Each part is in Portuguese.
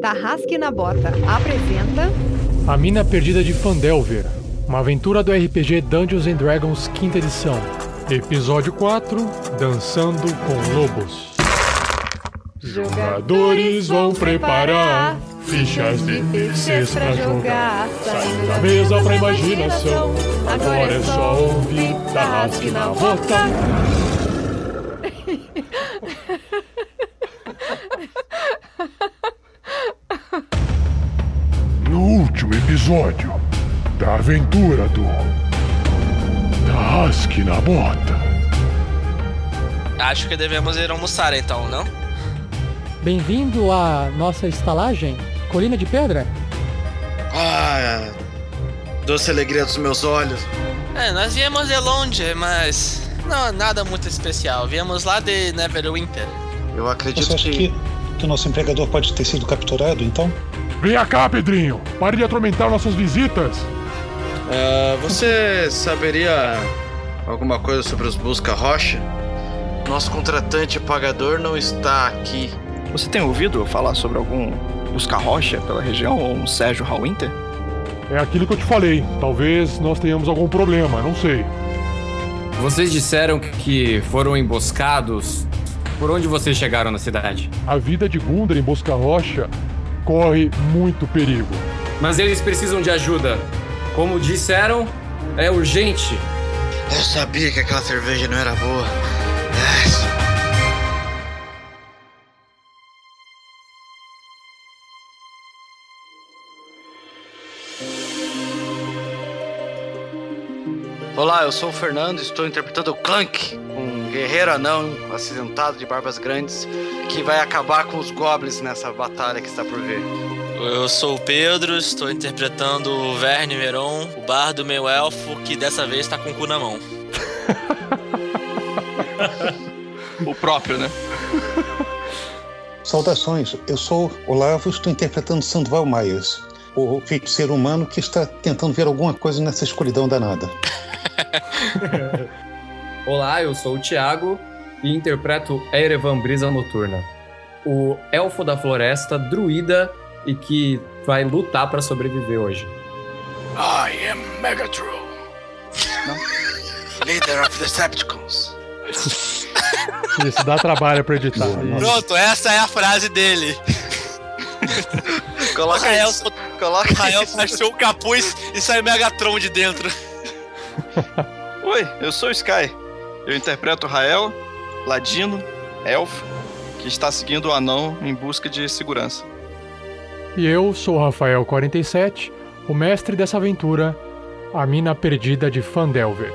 Tarrasque na Bota apresenta A Mina Perdida de Fandelver, uma aventura do RPG Dungeons and Dragons quinta edição. Episódio 4, Dançando com Lobos. Jogadores vão preparar fichas de terceiros pra jogar. Saindo da mesa pra imaginação. Agora é só ouvir Tarrasque na Bota. No último episódio da aventura do Tarrasque na Bota. Acho que devemos ir almoçar então, não? Bem-vindo à nossa estalagem, Colina de Pedra. Ah, doce alegria dos meus olhos. É, nós viemos de longe, mas não nada muito especial. Viemos lá de Neverwinter. Eu acredito Você acha que... que, que o nosso empregador pode ter sido capturado, então? Venha cá, Pedrinho. Pare de atormentar nossas visitas. Ah, você saberia alguma coisa sobre os Busca Rocha? Nosso contratante pagador não está aqui. Você tem ouvido falar sobre algum Busca Rocha pela região ou um Sérgio Hallwinter? É aquilo que eu te falei. Talvez nós tenhamos algum problema, não sei. Vocês disseram que foram emboscados. Por onde vocês chegaram na cidade? A vida de Gundra em Bosca Rocha corre muito perigo. Mas eles precisam de ajuda. Como disseram, é urgente. Eu sabia que aquela cerveja não era boa. Olá, eu sou o Fernando e estou interpretando o Clank, um guerreiro anão acidentado de barbas grandes que vai acabar com os goblins nessa batalha que está por vir. Eu sou o Pedro, estou interpretando o Verne Veron, o bardo meio elfo, que dessa vez tá com o cu na mão. O próprio, né? Saudações, eu sou Olavo, estou interpretando Sandoval Myers, o feiticeiro humano que está tentando ver alguma coisa nessa escuridão danada. Olá, eu sou o Thiago e interpreto Erevan Brisa Noturna, o elfo da floresta, druida e que vai lutar pra sobreviver hoje. I am Megatron. Leader of Decepticons. Isso dá trabalho pra editar. Pronto, essa é a frase dele. Coloca Rael, isso. Coloca Rael isso. baixou o capuz e sai Megatron de dentro. Oi, eu sou o Sky. Eu interpreto Rael, ladino, elfo, que está seguindo o anão em busca de segurança. E eu sou o Rafael47, o mestre dessa aventura, A Mina Perdida de Fandelver.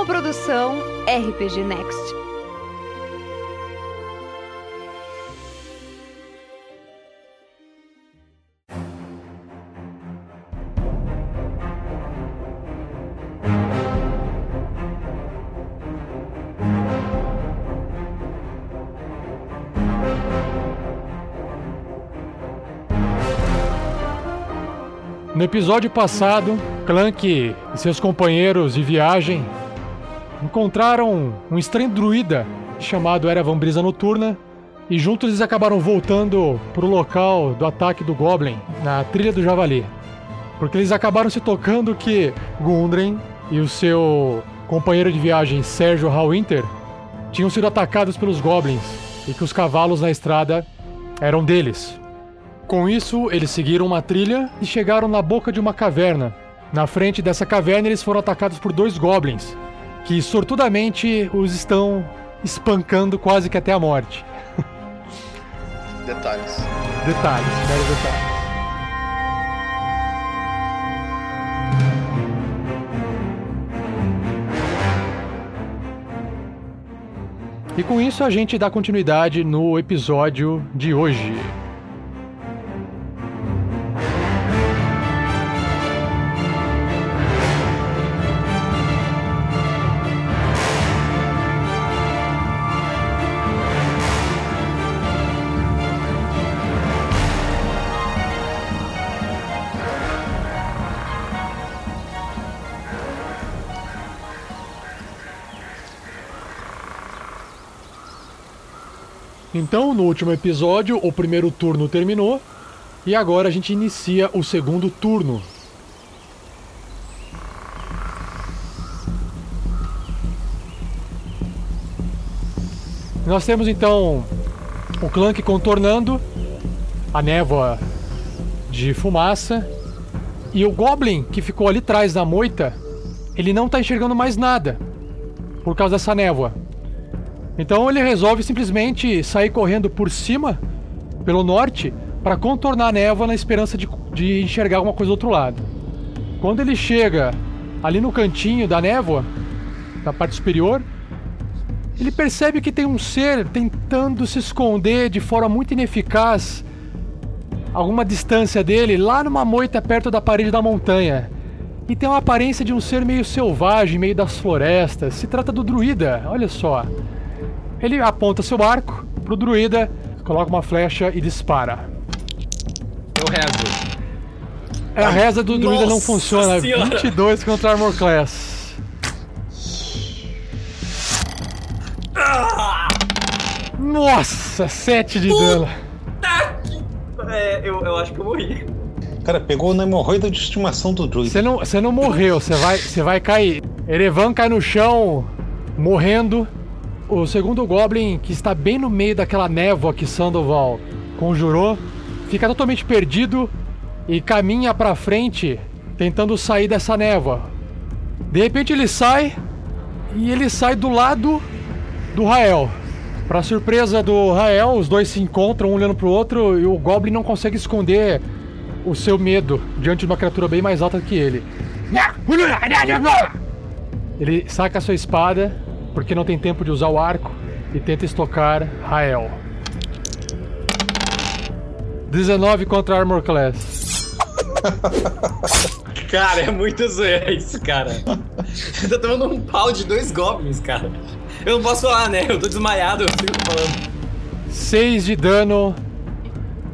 uma produção RPG Next. No episódio passado, Clank e seus companheiros de viagem encontraram um estranho druida chamado Erevan Brisa Noturna e juntos eles acabaram voltando pro local do ataque do Goblin, na Trilha do Javali. Porque eles acabaram se tocando que Gundren e o seu companheiro de viagem Sérgio Hallwinter tinham sido atacados pelos Goblins e que os cavalos na estrada eram deles. Com isso, eles seguiram uma trilha e chegaram na boca de uma caverna. Na frente dessa caverna, eles foram atacados por dois goblins, que sortudamente os estão espancando quase que até a morte. Detalhes. Detalhes, vários detalhes. E com isso a gente dá continuidade no episódio de hoje. Então, no último episódio, o primeiro turno terminou e agora a gente inicia o segundo turno. Nós temos então o Clank contornando a névoa de fumaça e o Goblin que ficou ali atrás da moita, ele não está enxergando mais nada por causa dessa névoa. Então ele resolve simplesmente sair correndo por cima, pelo norte, para contornar a névoa na esperança de, de enxergar alguma coisa do outro lado. Quando ele chega ali no cantinho da névoa, na parte superior, ele percebe que tem um ser tentando se esconder de forma muito ineficaz alguma distância dele, lá numa moita perto da parede da montanha. E tem uma aparência de um ser meio selvagem, meio das florestas. Se trata do druida, olha só. Ele aponta seu arco pro druida, coloca uma flecha e dispara. Eu rezo. É, a reza do druida não funciona. Senhora. 22 contra Armor Class. Nossa, 7 de dano. É, eu, eu acho que eu morri. Cara, pegou na hemorroida de estimação do druida. Você não, você não morreu, você vai, você vai cair. Erevan cai no chão, morrendo. O segundo Goblin, que está bem no meio daquela névoa que Sandoval conjurou, fica totalmente perdido e caminha pra frente, tentando sair dessa névoa. De repente ele sai e ele sai do lado do Rael. Pra surpresa do Rael, os dois se encontram um olhando pro outro e o Goblin não consegue esconder o seu medo diante de uma criatura bem mais alta que ele. Ele saca sua espada, porque não tem tempo de usar o arco, e tenta estocar Rael. 19 contra Armor Class. Cara, é muito zoeira isso, cara. Eu tô tomando um pau de dois goblins, cara. Eu não posso falar, né? Eu tô desmaiado, eu sigo falando. 6 de dano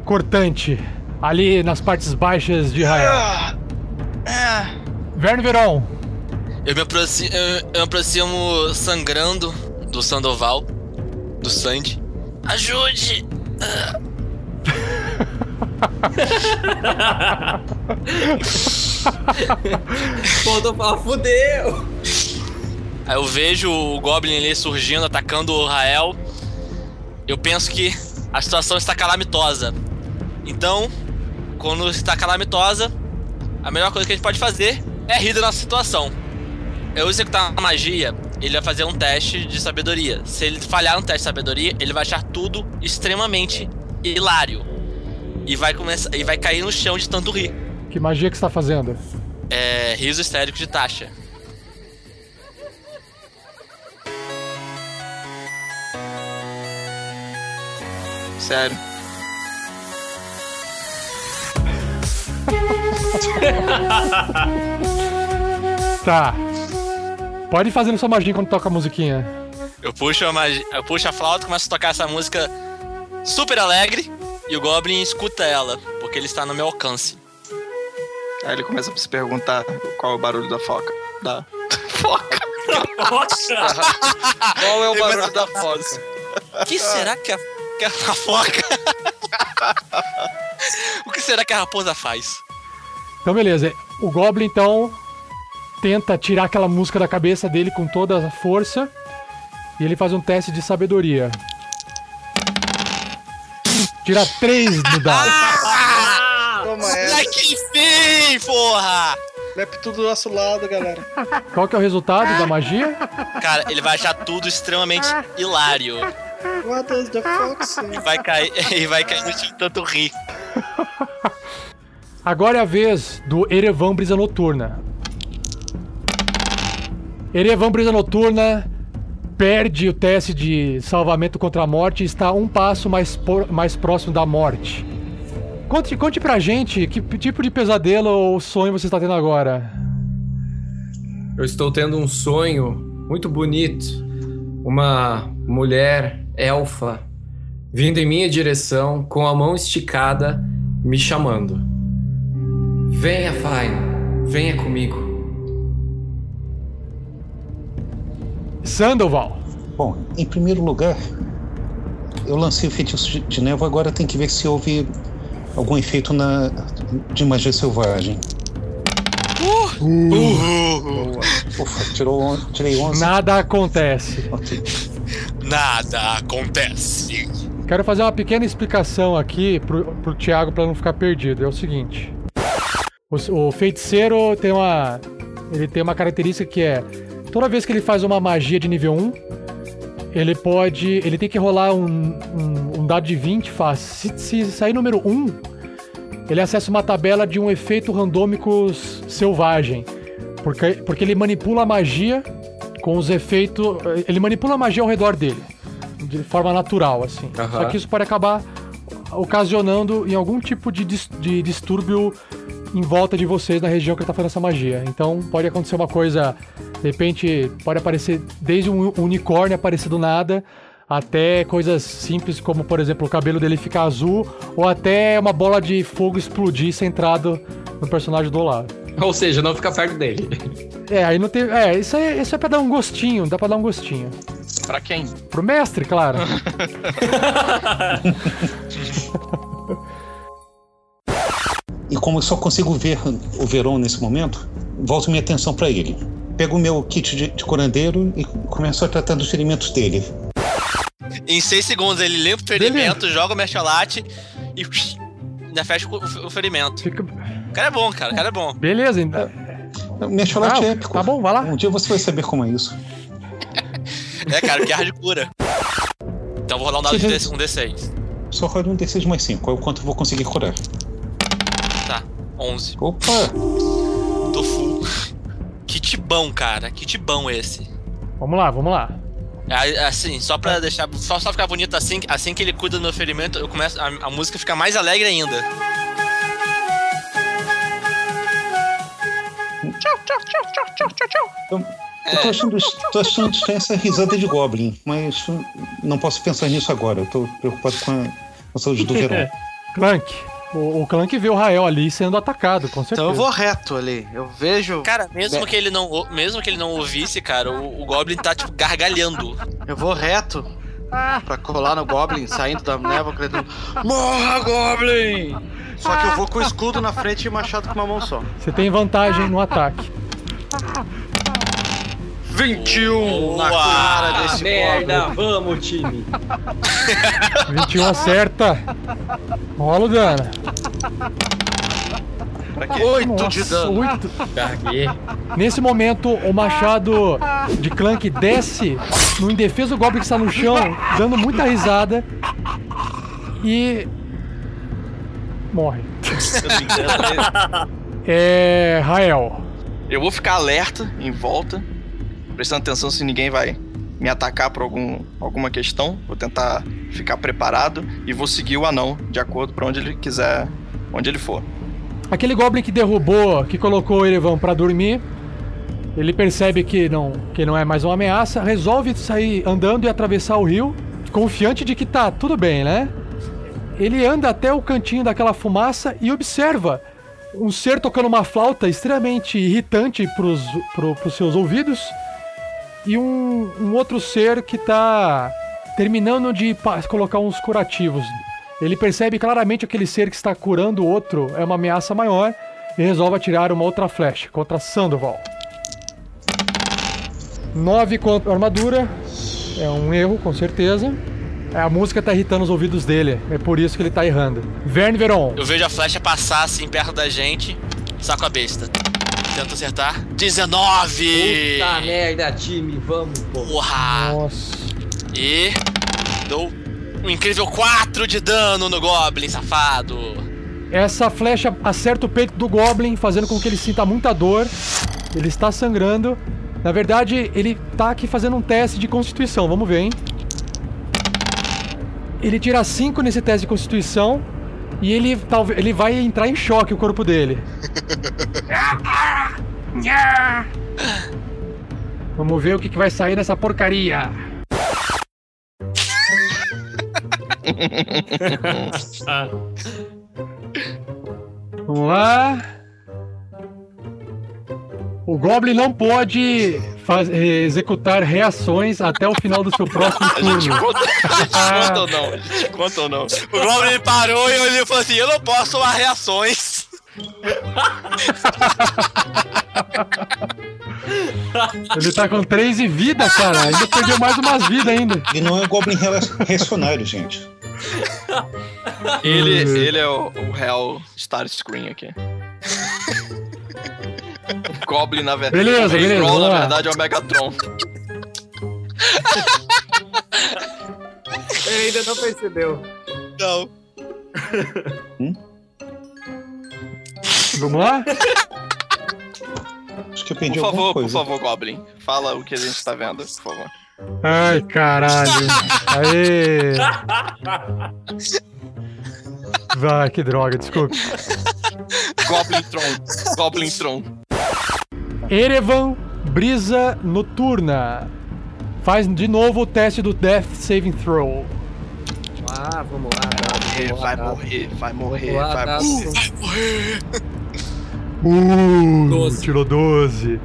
cortante ali nas partes baixas de Rael. Verne Veron, Eu me, aproximo, eu, me aproximo sangrando do Sandoval, do Sandy. Ajude! Tô falando, fudeu! Aí eu vejo o Goblin ali surgindo, atacando o Rael. Eu penso que a situação está calamitosa. Então, quando está calamitosa, a melhor coisa que a gente pode fazer é rir da nossa situação. Eu executar uma magia, ele vai fazer um teste de sabedoria. Se ele falhar no teste de sabedoria, ele vai achar tudo extremamente hilário. E vai, começar, e vai cair no chão de tanto rir. que magia que você tá fazendo? É. Riso histérico de taxa. Sério. Tá. Pode ir fazendo sua magia quando toca a musiquinha. Eu puxo a, magi- eu puxo a flauta, começo a tocar essa música super alegre e o Goblin escuta ela, porque ele está no meu alcance. Aí ele começa a se perguntar qual é o barulho da foca. Da foca. Qual é o barulho começa da foca? O que será que a, que a foca. o que será que a raposa faz? Então, beleza. O Goblin, então, tenta tirar aquela música da cabeça dele com toda a força. E ele faz um teste de sabedoria. Tira 3 no dado. Toma Ai, essa. que enfim, porra! Lepto do nosso lado, galera. Qual que é o resultado da magia? Cara, ele vai achar tudo extremamente hilário. What does the fox? E vai cair, e vai cair no chão tanto rir. Agora é a vez do Erevan Brisa Noturna. Erevan Brisa Noturna perde o teste de salvamento contra a morte e está um passo mais, por- mais próximo da morte. Conte, conte pra gente que tipo de pesadelo ou sonho você está tendo agora. Eu estou tendo um sonho muito bonito. Uma mulher elfa vindo em minha direção com a mão esticada, me chamando. Venha, Fine. Venha comigo. Sandoval. Bom, em primeiro lugar, eu lancei o feitiço de- névoa, agora tem que ver se houve algum efeito na, de magia selvagem. Uh, Ufa, tirou, tirei 11. Nada acontece. Nada acontece. Quero fazer uma pequena explicação aqui pro, pro Thiago pra não ficar perdido. É o seguinte: o, o feiticeiro tem uma. Ele tem uma característica que é. Toda vez que ele faz uma magia de nível 1, ele pode. Ele tem que rolar um, um, um dado de 20 fácil. Se, se sair número 1, ele acessa uma tabela de um efeito randômico selvagem. Porque, porque ele manipula a magia com os efeitos. Ele manipula a magia ao redor dele. De forma natural, assim. Só que isso pode acabar ocasionando em algum tipo de, dis- de distúrbio em volta de vocês na região que ele tá fazendo essa magia. Então pode acontecer uma coisa, de repente, pode aparecer desde um unicórnio aparecer do nada, até coisas simples como, por exemplo, o cabelo dele ficar azul, ou até uma bola de fogo explodir centrado no personagem do Olavo. Ou seja, não fica perto dele. É, aí não tem. É, isso aí isso é pra dar um gostinho, dá pra dar um gostinho. Pra quem? Pro mestre, claro. E como eu só consigo ver o Verão nesse momento, volto minha atenção para ele. Pego o meu kit de, de curandeiro e começo a tratar dos ferimentos dele. Em 6 segundos ele limpa o ferimento, joga o mercholate e ainda fecha o, ferimento. Fica... O cara é bom, cara. O cara é bom. Beleza, então. Mercholate Ah, é épico. tá bom, vai lá. Um dia você vai saber como é isso. É, cara, guerra de cura. Então vou rolar um dado de D- um D6. Só rola um D6 mais 5, é o quanto eu vou conseguir curar. Tá, 11. Opa! Tô full. Kit bom, cara. Kit bom esse. Vamos lá, vamos lá. Assim, só pra deixar. Só, só ficar bonito assim, assim que ele cuida do meu ferimento, eu começo, a, a música fica mais alegre ainda. Eu, eu tô achando, tô achando estranha essa risada de Goblin, mas não posso pensar nisso agora. Eu tô preocupado com a, com a saúde do Verão. Clank. O, o Clank vê o Rael ali sendo atacado, com certeza. Então eu vou reto ali. Eu vejo. Cara, mesmo que ele não, mesmo que ele não ouvisse, cara, o, o Goblin tá tipo gargalhando. Eu vou reto pra colar no Goblin, saindo da névoa, gritando: Morra, Goblin! Só que eu vou com o escudo na frente e machado com uma mão só. Você tem vantagem no ataque. 21 na Boa! cara desse Merda, vamos, time. 21 acerta. Rola o dano. 8 de dano. oito. Carguei. Nesse momento, o machado de Clank desce no indefeso Goblin que está no chão, dando muita risada. E. Morre. É. Rael. Eu vou ficar alerta em volta, prestando atenção se ninguém vai me atacar por algum, alguma questão. Vou tentar ficar preparado e vou seguir o anão de acordo para onde ele quiser, onde ele for. Aquele Goblin que derrubou, que colocou o Erevan pra dormir, ele percebe que não, que não é mais uma ameaça, resolve sair andando e atravessar o rio, confiante de que tá tudo bem, né? Ele anda até o cantinho daquela fumaça e observa um ser tocando uma flauta extremamente irritante pro, pros seus ouvidos e um, um outro ser que tá terminando de colocar uns curativos. Ele percebe claramente aquele ser que está curando o outro é uma ameaça maior e resolve atirar uma outra flecha contra Sandoval. 9 contra armadura. É um erro, com certeza. É, A música tá irritando os ouvidos dele. É por isso que ele tá errando. Verne Veron. Eu vejo a flecha passar assim perto da gente, saco a besta. Tento acertar. 19! Puta merda, time, vamos, pô. Porra! Nossa. E dou um incrível 4 de dano no Goblin, safado. Essa flecha acerta o peito do Goblin, fazendo com que ele sinta muita dor. Ele está sangrando. Na verdade, ele tá aqui fazendo um teste de constituição. Vamos ver, hein? Ele tira 5 nesse teste de constituição. E ele, talvez, ele vai entrar em choque o corpo dele. Vamos ver o que, que vai sair nessa porcaria. Vamos lá. O Goblin não pode faz- eh, executar reações até o final do seu próximo A gente turno. conta, a gente Ah. conta ou não? A gente conta ou não? O Goblin parou e olhou e falou assim: Eu não posso tomar reações. Ele tá com 3 de vida, cara. Ainda perdeu mais umas vidas ainda. Ele não é um Goblin reacionário, gente. Ele, ele é o, o real Star Screen aqui. Goblin, na verdade. Beleza, o beleza, na verdade, é o Megatron. Ele ainda não percebeu. Não. Vamos lá? Acho que eu perdi Por favor, por coisa. favor, Goblin. Fala o que a gente tá vendo, por favor. Ai, caralho. Aê. Vai, que droga, desculpa. Goblin Tron. Goblin Tron. Erevan, brisa noturna. Faz de novo o teste do Death Saving Throw. Ah, vamos lá. Morrer, vai morrer, vai morrer, Vamos lá, vai dado. morrer. Uh, Doze. tirou 12.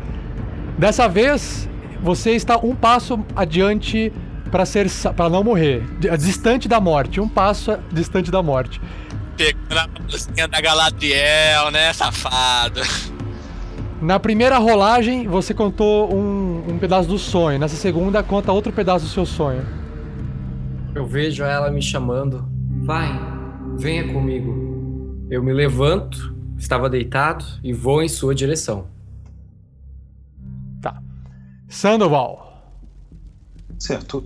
Dessa vez, você está um passo adiante para ser para não morrer, Di- distante da morte, um passo distante da morte. Pegando a bolsinha da Galadriel, né, safado? Na primeira rolagem, você contou um, um pedaço do sonho. Nessa segunda, conta outro pedaço do seu sonho. Eu vejo ela me chamando. Vai, venha comigo. Eu me levanto, estava deitado e vou em sua direção. Tá. Sandoval. Certo.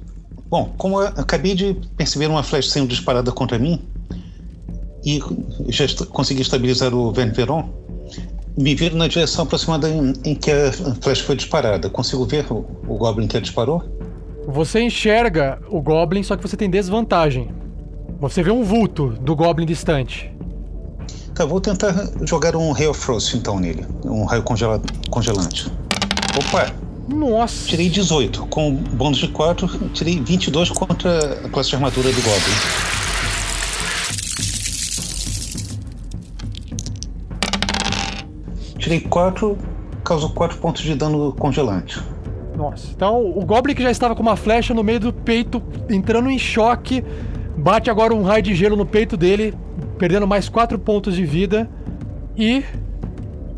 Bom, como eu acabei de perceber uma flecha sendo disparada contra mim e já consegui estabilizar o Verne Veron, me viro na direção aproximada em, em que a flecha foi disparada. Consigo ver o, o Goblin que a disparou? Você enxerga o Goblin, só que você tem desvantagem. Você vê um vulto do Goblin distante. Tá, vou tentar jogar um Hail Frost então nele. Um raio congela- congelante. Opa, Nossa. tirei 18. Com bônus de 4, tirei 22 contra a classe de armadura do Goblin. Tirei 4, causou 4 pontos de dano congelante. Nossa. Então, o Goblin que já estava com uma flecha no meio do peito, entrando em choque, bate agora um raio de gelo no peito dele, perdendo mais 4 pontos de vida. E,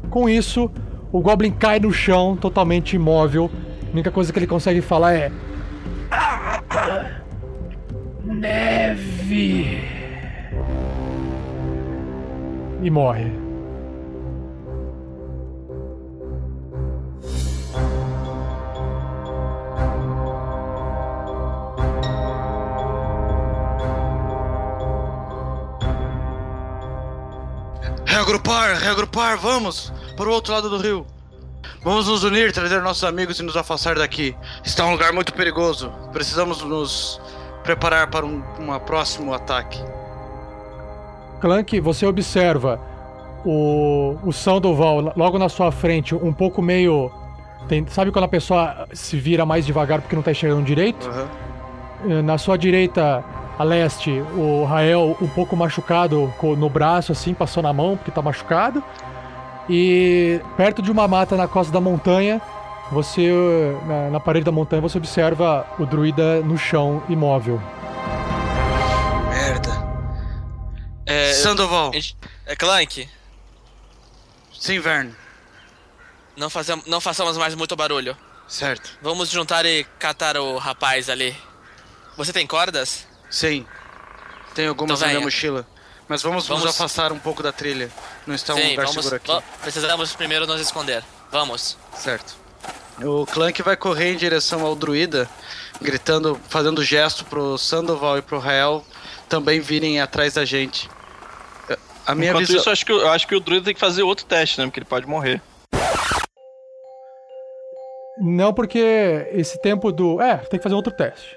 com isso, o Goblin cai no chão, totalmente imóvel. A única coisa que ele consegue falar é. Neve! E morre. Reagrupar, reagrupar, vamos! Para o outro lado do rio. Vamos nos unir, trazer nossos amigos e nos afastar daqui. Está um lugar muito perigoso. Precisamos nos preparar para um próximo ataque. Clank, você observa o, o Sandoval logo na sua frente, um pouco meio. tem- sabe quando a pessoa se vira mais devagar porque não tá enxergando direito? Eh, Na sua direita, a leste, o Rael um pouco machucado no braço, assim, passou na mão porque tá machucado. E perto de uma mata na costa da montanha, você, na, na parede da montanha, você observa o druida no chão, imóvel. Merda. É, Sandoval. é Clank, Sim, Verne. não, fazemos, não façamos mais muito barulho. Certo. Vamos juntar e catar o rapaz ali. Você tem cordas? Sim. Tem algumas Então na minha mochila. Mas vamos, nos Vamos. afastar um pouco da trilha. Não está um Sim, lugar vamos. seguro aqui. Precisamos primeiro nos esconder. Vamos. Certo. O Clank vai correr em direção ao druida, gritando, fazendo gesto pro Sandoval e pro Rael também virem atrás da gente. A minha Enquanto visão. isso, eu acho, que, eu acho que o druida tem que fazer outro teste, né? Porque ele pode morrer. Não, porque esse tempo do. É, tem que fazer outro teste.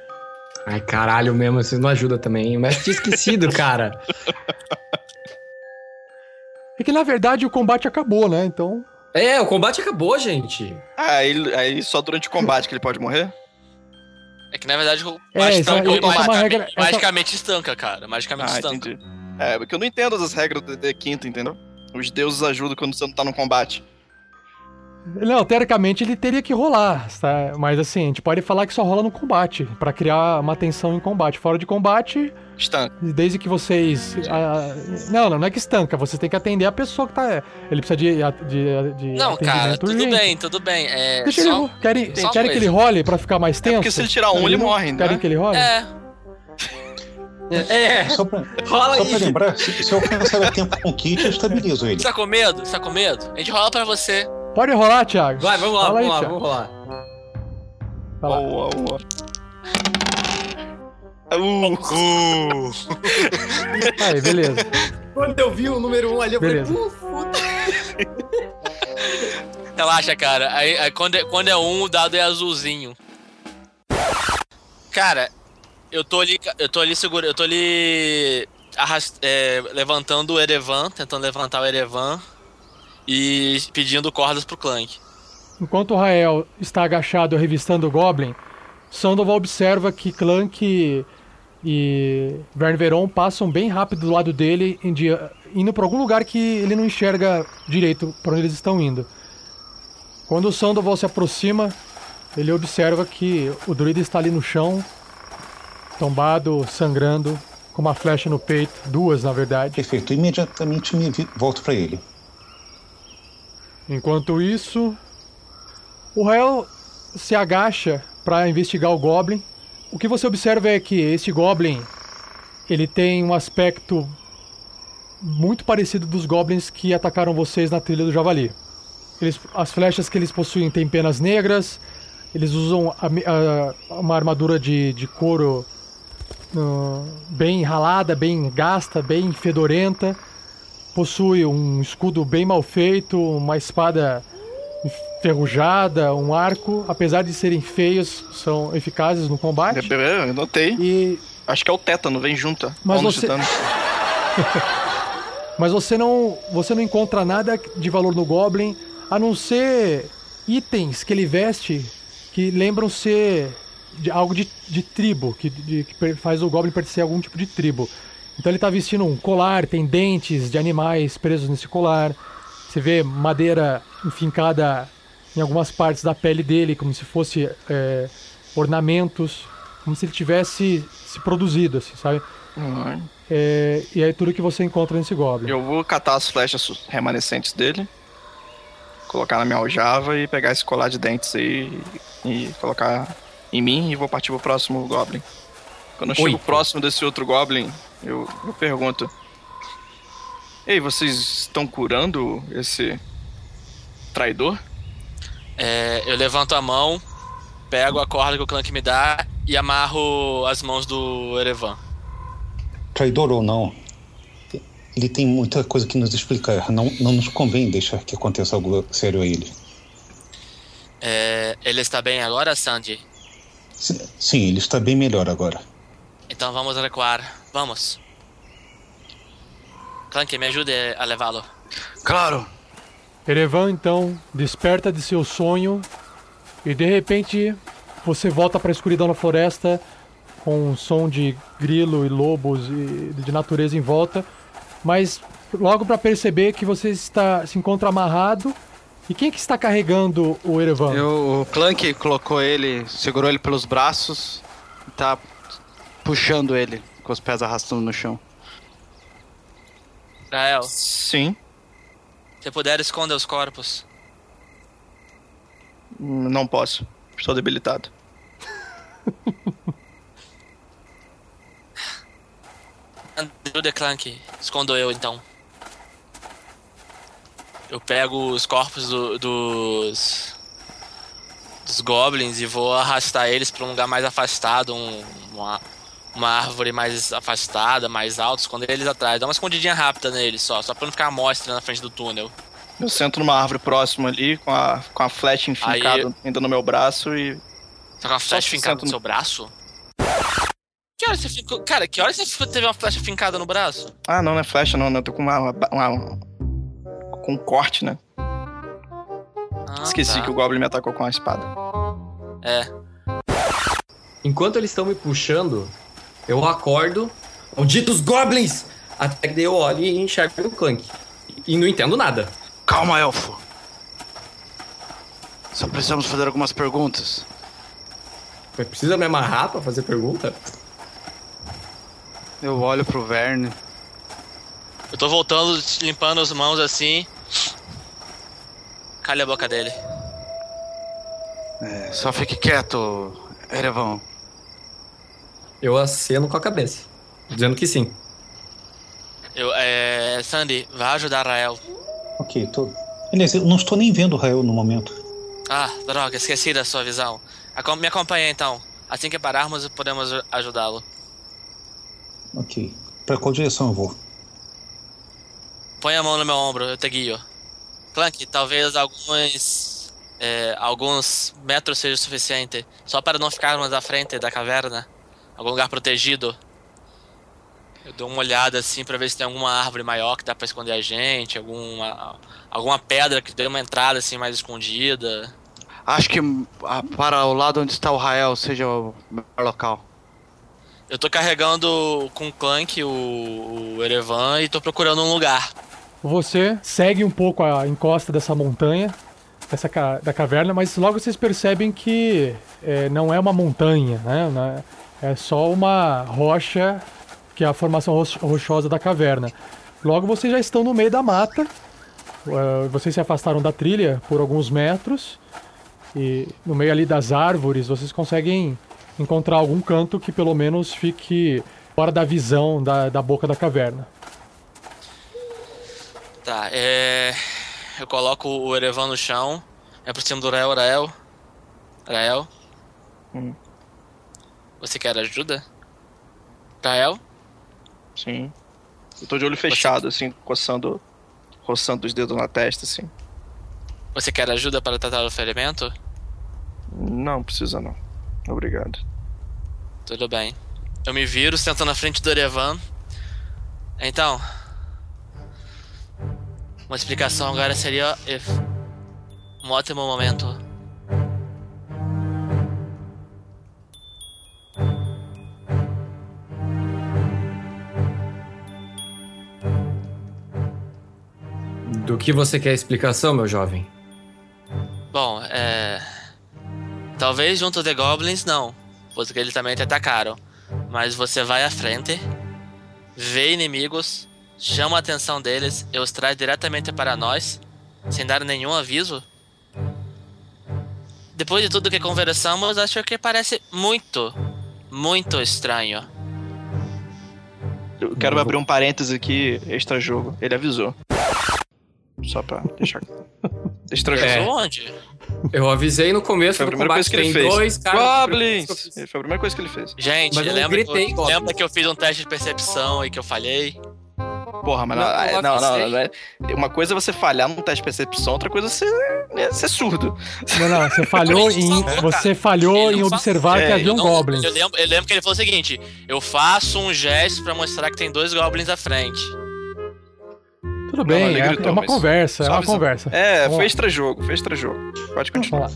Ai, caralho mesmo, vocês não ajudam também. O mestre tinha esquecido, cara. É que na verdade o combate acabou, né? Então. É, o combate acabou, gente. Ah, aí, aí só durante o combate que ele pode morrer? É que na verdade o É, estanca essa é automaticamente. regra- essa- Magicamente estanca, cara. Magicamente Ah, estanca. entendi. É, porque eu não entendo as regras do D&D quinto, entendeu? Os deuses ajudam quando você não tá no combate. Não, teoricamente ele teria que rolar, tá? Mas assim, a gente pode falar que só rola no combate, pra criar uma tensão em combate. Fora de combate, Estanca. desde que vocês. ah, não, não, não é que estanca, você tem que atender a pessoa que tá. Ele precisa de. de, de Não, cara, tudo urgente. bem, tudo bem. É, Deixa só- ele. Querem, querem que ele role pra ficar mais tenso? porque se ele tirar um, ele não- morre, né? Querem que ele role? É, É, Só pra, rola só aí. pra lembrar, se, se eu alcançar a tempo com o kit, eu estabilizo ele. você tá com medo? Você tá com medo? A gente rola pra você. Pode rolar, Thiago. Vai, vamos lá, Fala aí, vamos lá, Thiago. vamos rolar. Lá. Boa, boa. Uh, Aí, beleza. Quando eu vi o número 1 um ali, eu Beleza. falei, "Puf, Relaxa, cara. Aí, aí quando, é, quando é um, o dado é azulzinho. Cara, eu tô ali. Eu tô ali seguro. Eu tô ali. arras- é, levantando o Erevan, tentando levantar o Erevan. E pedindo cordas pro Clank. Enquanto o Rael está agachado revistando o Goblin, Sandoval observa que Clank e Vern Veron passam bem rápido do lado dele, indo para algum lugar que ele não enxerga direito para onde eles estão indo. Quando o Sandoval se aproxima, ele observa que o druida está ali no chão, tombado, sangrando, com uma flecha no peito, duas na verdade. Perfeito. Imediatamente me volto pra ele. Enquanto isso, o Rael se agacha para investigar o Goblin. O que você observa é que este Goblin ele tem um aspecto muito parecido dos Goblins que atacaram vocês na trilha do Javali. Eles, as flechas que eles possuem têm penas negras. Eles usam a a- uma armadura de, de couro ah, bem ralada, bem gasta, bem fedorenta possui um escudo bem mal feito, uma espada enferrujada, um arco. Apesar de serem feios, são eficazes no combate. eu notei. E, Acho que é o tétano, vem junto. Mas você- mas você não, você não encontra nada de valor no Goblin, a não ser itens que ele veste que lembram ser de algo de, de tribo, que, de- que faz o Goblin pertencer a algum tipo de tribo. Então ele tá vestindo um colar, tem dentes de animais presos nesse colar. Você vê madeira enfincada em algumas partes da pele dele, como se fosse é, ornamentos, como se ele tivesse se produzido, assim, sabe? Hum, É, e é tudo que você encontra nesse Goblin. Eu vou catar as flechas remanescentes dele, colocar na minha aljava e pegar esse colar de dentes aí e colocar em mim e vou partir pro próximo Goblin. Quando eu chego próximo desse outro Goblin, eu, eu pergunto: Ei, vocês estão curando esse traidor? É, eu levanto a mão, pego a corda que o Clank me dá e amarro as mãos do Erevan. Traidor ou não, ele tem muita coisa que nos explicar. Não, não nos convém deixar que aconteça algo sério a ele. É, ele está bem agora, Sandy? Si- Sim, ele está bem melhor agora. Então vamos recuar. Vamos. Clank, me ajude a levá-lo. Claro. Erevan então desperta de seu sonho e de repente você volta para a escuridão na floresta com um som de grilo e lobos e de natureza em volta, mas logo para perceber que você está se encontra amarrado e quem que está carregando o Erevan? Eu, o Clank colocou ele, segurou ele pelos braços tá puxando ele com os pés arrastando no chão. Rael, Sim. se puder, esconda os corpos. Não posso. Estou debilitado. Ajude, Clank. Escondo eu, então. Eu pego os corpos do- dos... Dos goblins e vou arrastar eles para um lugar mais afastado, um- uma, uma árvore mais afastada, mais alta, esconder eles atrás. Dá uma escondidinha rápida neles só, só pra não ficar à mostra na frente do túnel. Eu sento numa árvore próxima ali, com a, com a flecha enfincada Aí- ainda no meu braço e. Tá com uma flecha fincada no no- seu braço? Que hora você ficou. Cara, que hora você ficou- teve uma flecha fincada no braço? Ah, não, não é flecha, não, não. Eu tô com uma. uma- uma- com um corte, né? Ah, Esqueci tá. que o Goblin me atacou com a espada. É. Enquanto eles estão me puxando, eu acordo. Malditos goblins! Até que eu olho e enxergo o Clank. E não entendo nada. Calma, elfo. Só precisamos fazer algumas perguntas. Mas Precisa me amarrar pra fazer pergunta? Eu olho pro Verne. Eu tô voltando, limpando as mãos assim. Calha a boca dele. É, só fique quieto, Erevan. Eu aceno com a cabeça, dizendo que sim. Eu, é. Sandy, vai ajudar Rael. Ok, tô. Aliás, eu não estou nem vendo o Rael no momento. Ah, droga, esqueci da sua visão. Acom- Me acompanha então. Assim que pararmos, podemos ajudá-lo. Ok. Pra qual direção eu vou? Põe a mão no meu ombro, eu te guio. Clank, talvez alguns. é, alguns metros seja o suficiente. Só para não ficarmos à frente da caverna. Algum lugar protegido. Eu dou uma olhada assim pra ver se tem alguma árvore maior que dá pra esconder a gente. Alguma. Alguma pedra que dê uma entrada assim mais escondida. Acho que ah, para o lado onde está o Rael seja o melhor local. Eu tô carregando com o Clank o, o Erevan e tô procurando um lugar. Você segue um pouco a encosta dessa montanha, dessa ca- da caverna, mas logo vocês percebem que é, não é uma montanha, né? É é só uma rocha, que é a formação rocho- rochosa da caverna. Logo vocês já estão no meio da mata. eh, Vocês se afastaram da trilha por alguns metros. E no meio ali das árvores vocês conseguem encontrar algum canto que pelo menos fique fora da visão da, da boca da caverna. Tá, é. Eu coloco o Erevan no chão. É por cima do Rael, Rael. Rael. Hum. Você quer ajuda? Rael? Sim. Eu tô de olho fechado, assim, coçando. roçando os dedos na testa, assim. Você quer ajuda para tratar o ferimento? Não precisa não. Obrigado. Tudo bem. Eu me viro, sento na frente do Erevan. Então. Uma explicação agora seria um ótimo momento. Do que você quer explicação, meu jovem? Bom, é. Talvez junto de Goblins não, porque eles também te atacaram. Mas você vai à frente, vê inimigos, chama a atenção deles e os traz diretamente para nós, sem dar nenhum aviso. Depois de tudo que conversamos, acho que parece muito, muito estranho. Eu quero abrir um parêntese aqui, extra jogo. Ele avisou. Só pra deixar. Jogo. É. Onde? Eu avisei no começo Foi a do primeira combate, coisa que ele tem fez. dois caras... Goblins! Foi a primeira coisa que ele fez. Gente, Mas eu lembra, gritei, que, Goblin. lembra que eu fiz um teste de percepção e que eu falhei? Porra, mas não, Não, eu não, não, não, é- Uma coisa é você falhar num teste de percepção, outra coisa é ser, é ser surdo. Não, não, você falhou em, você falhou em observar É, que havia um Não, goblin. Eu lembro, eu lembro que ele falou o seguinte: eu faço um gesto pra mostrar que tem dois goblins à frente. Tudo bem, é, gritou, é uma conversa, é uma conversa. É, foi lá. extra jogo, foi extra jogo. Pode continuar.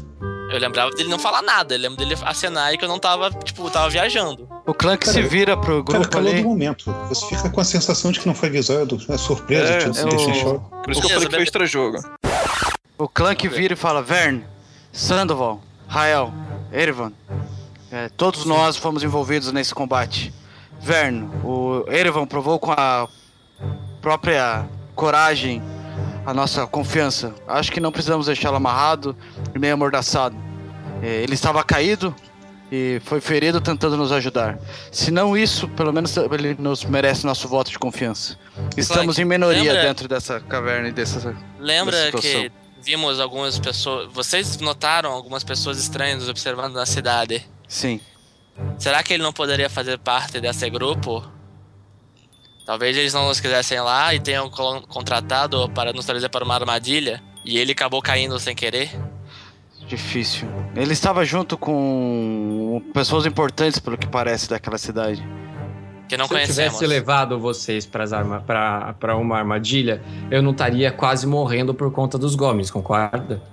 Eu lembrava dele não falar nada, eu lembro dele acenar e que eu não tava, tipo, tava viajando. O Clank se Cara, vira pro Cara, grupo calor ali. do momento. Você fica com a sensação de que não foi avisado. É surpresa, É, deixa em choque. Por isso que eu falei que foi extra jogo. O Clank vira e fala: Vern, Sandoval, Rael, Erevan, é, todos nós fomos envolvidos nesse combate. Vern, o Erevan provou com a própria coragem a nossa confiança. Acho que não precisamos deixá-lo amarrado e meio amordaçado. É, ele estava caído e foi ferido tentando nos ajudar. Se não isso, pelo menos ele nos merece nosso voto de confiança. Estamos em minoria lembra- dentro dessa caverna e dessa. Lembra situação. que vimos algumas pessoas. Vocês notaram algumas pessoas estranhas observando na cidade? Sim. Será que ele não poderia fazer parte desse grupo? Talvez eles não nos quisessem lá e tenham contratado para nos trazer para uma armadilha e ele acabou caindo sem querer. Difícil. Ele estava junto com pessoas importantes, pelo que parece, daquela cidade. Que não Se eu conhecemos. tivesse levado vocês arma, pra uma armadilha, eu não estaria quase morrendo por conta dos goblins, concorda?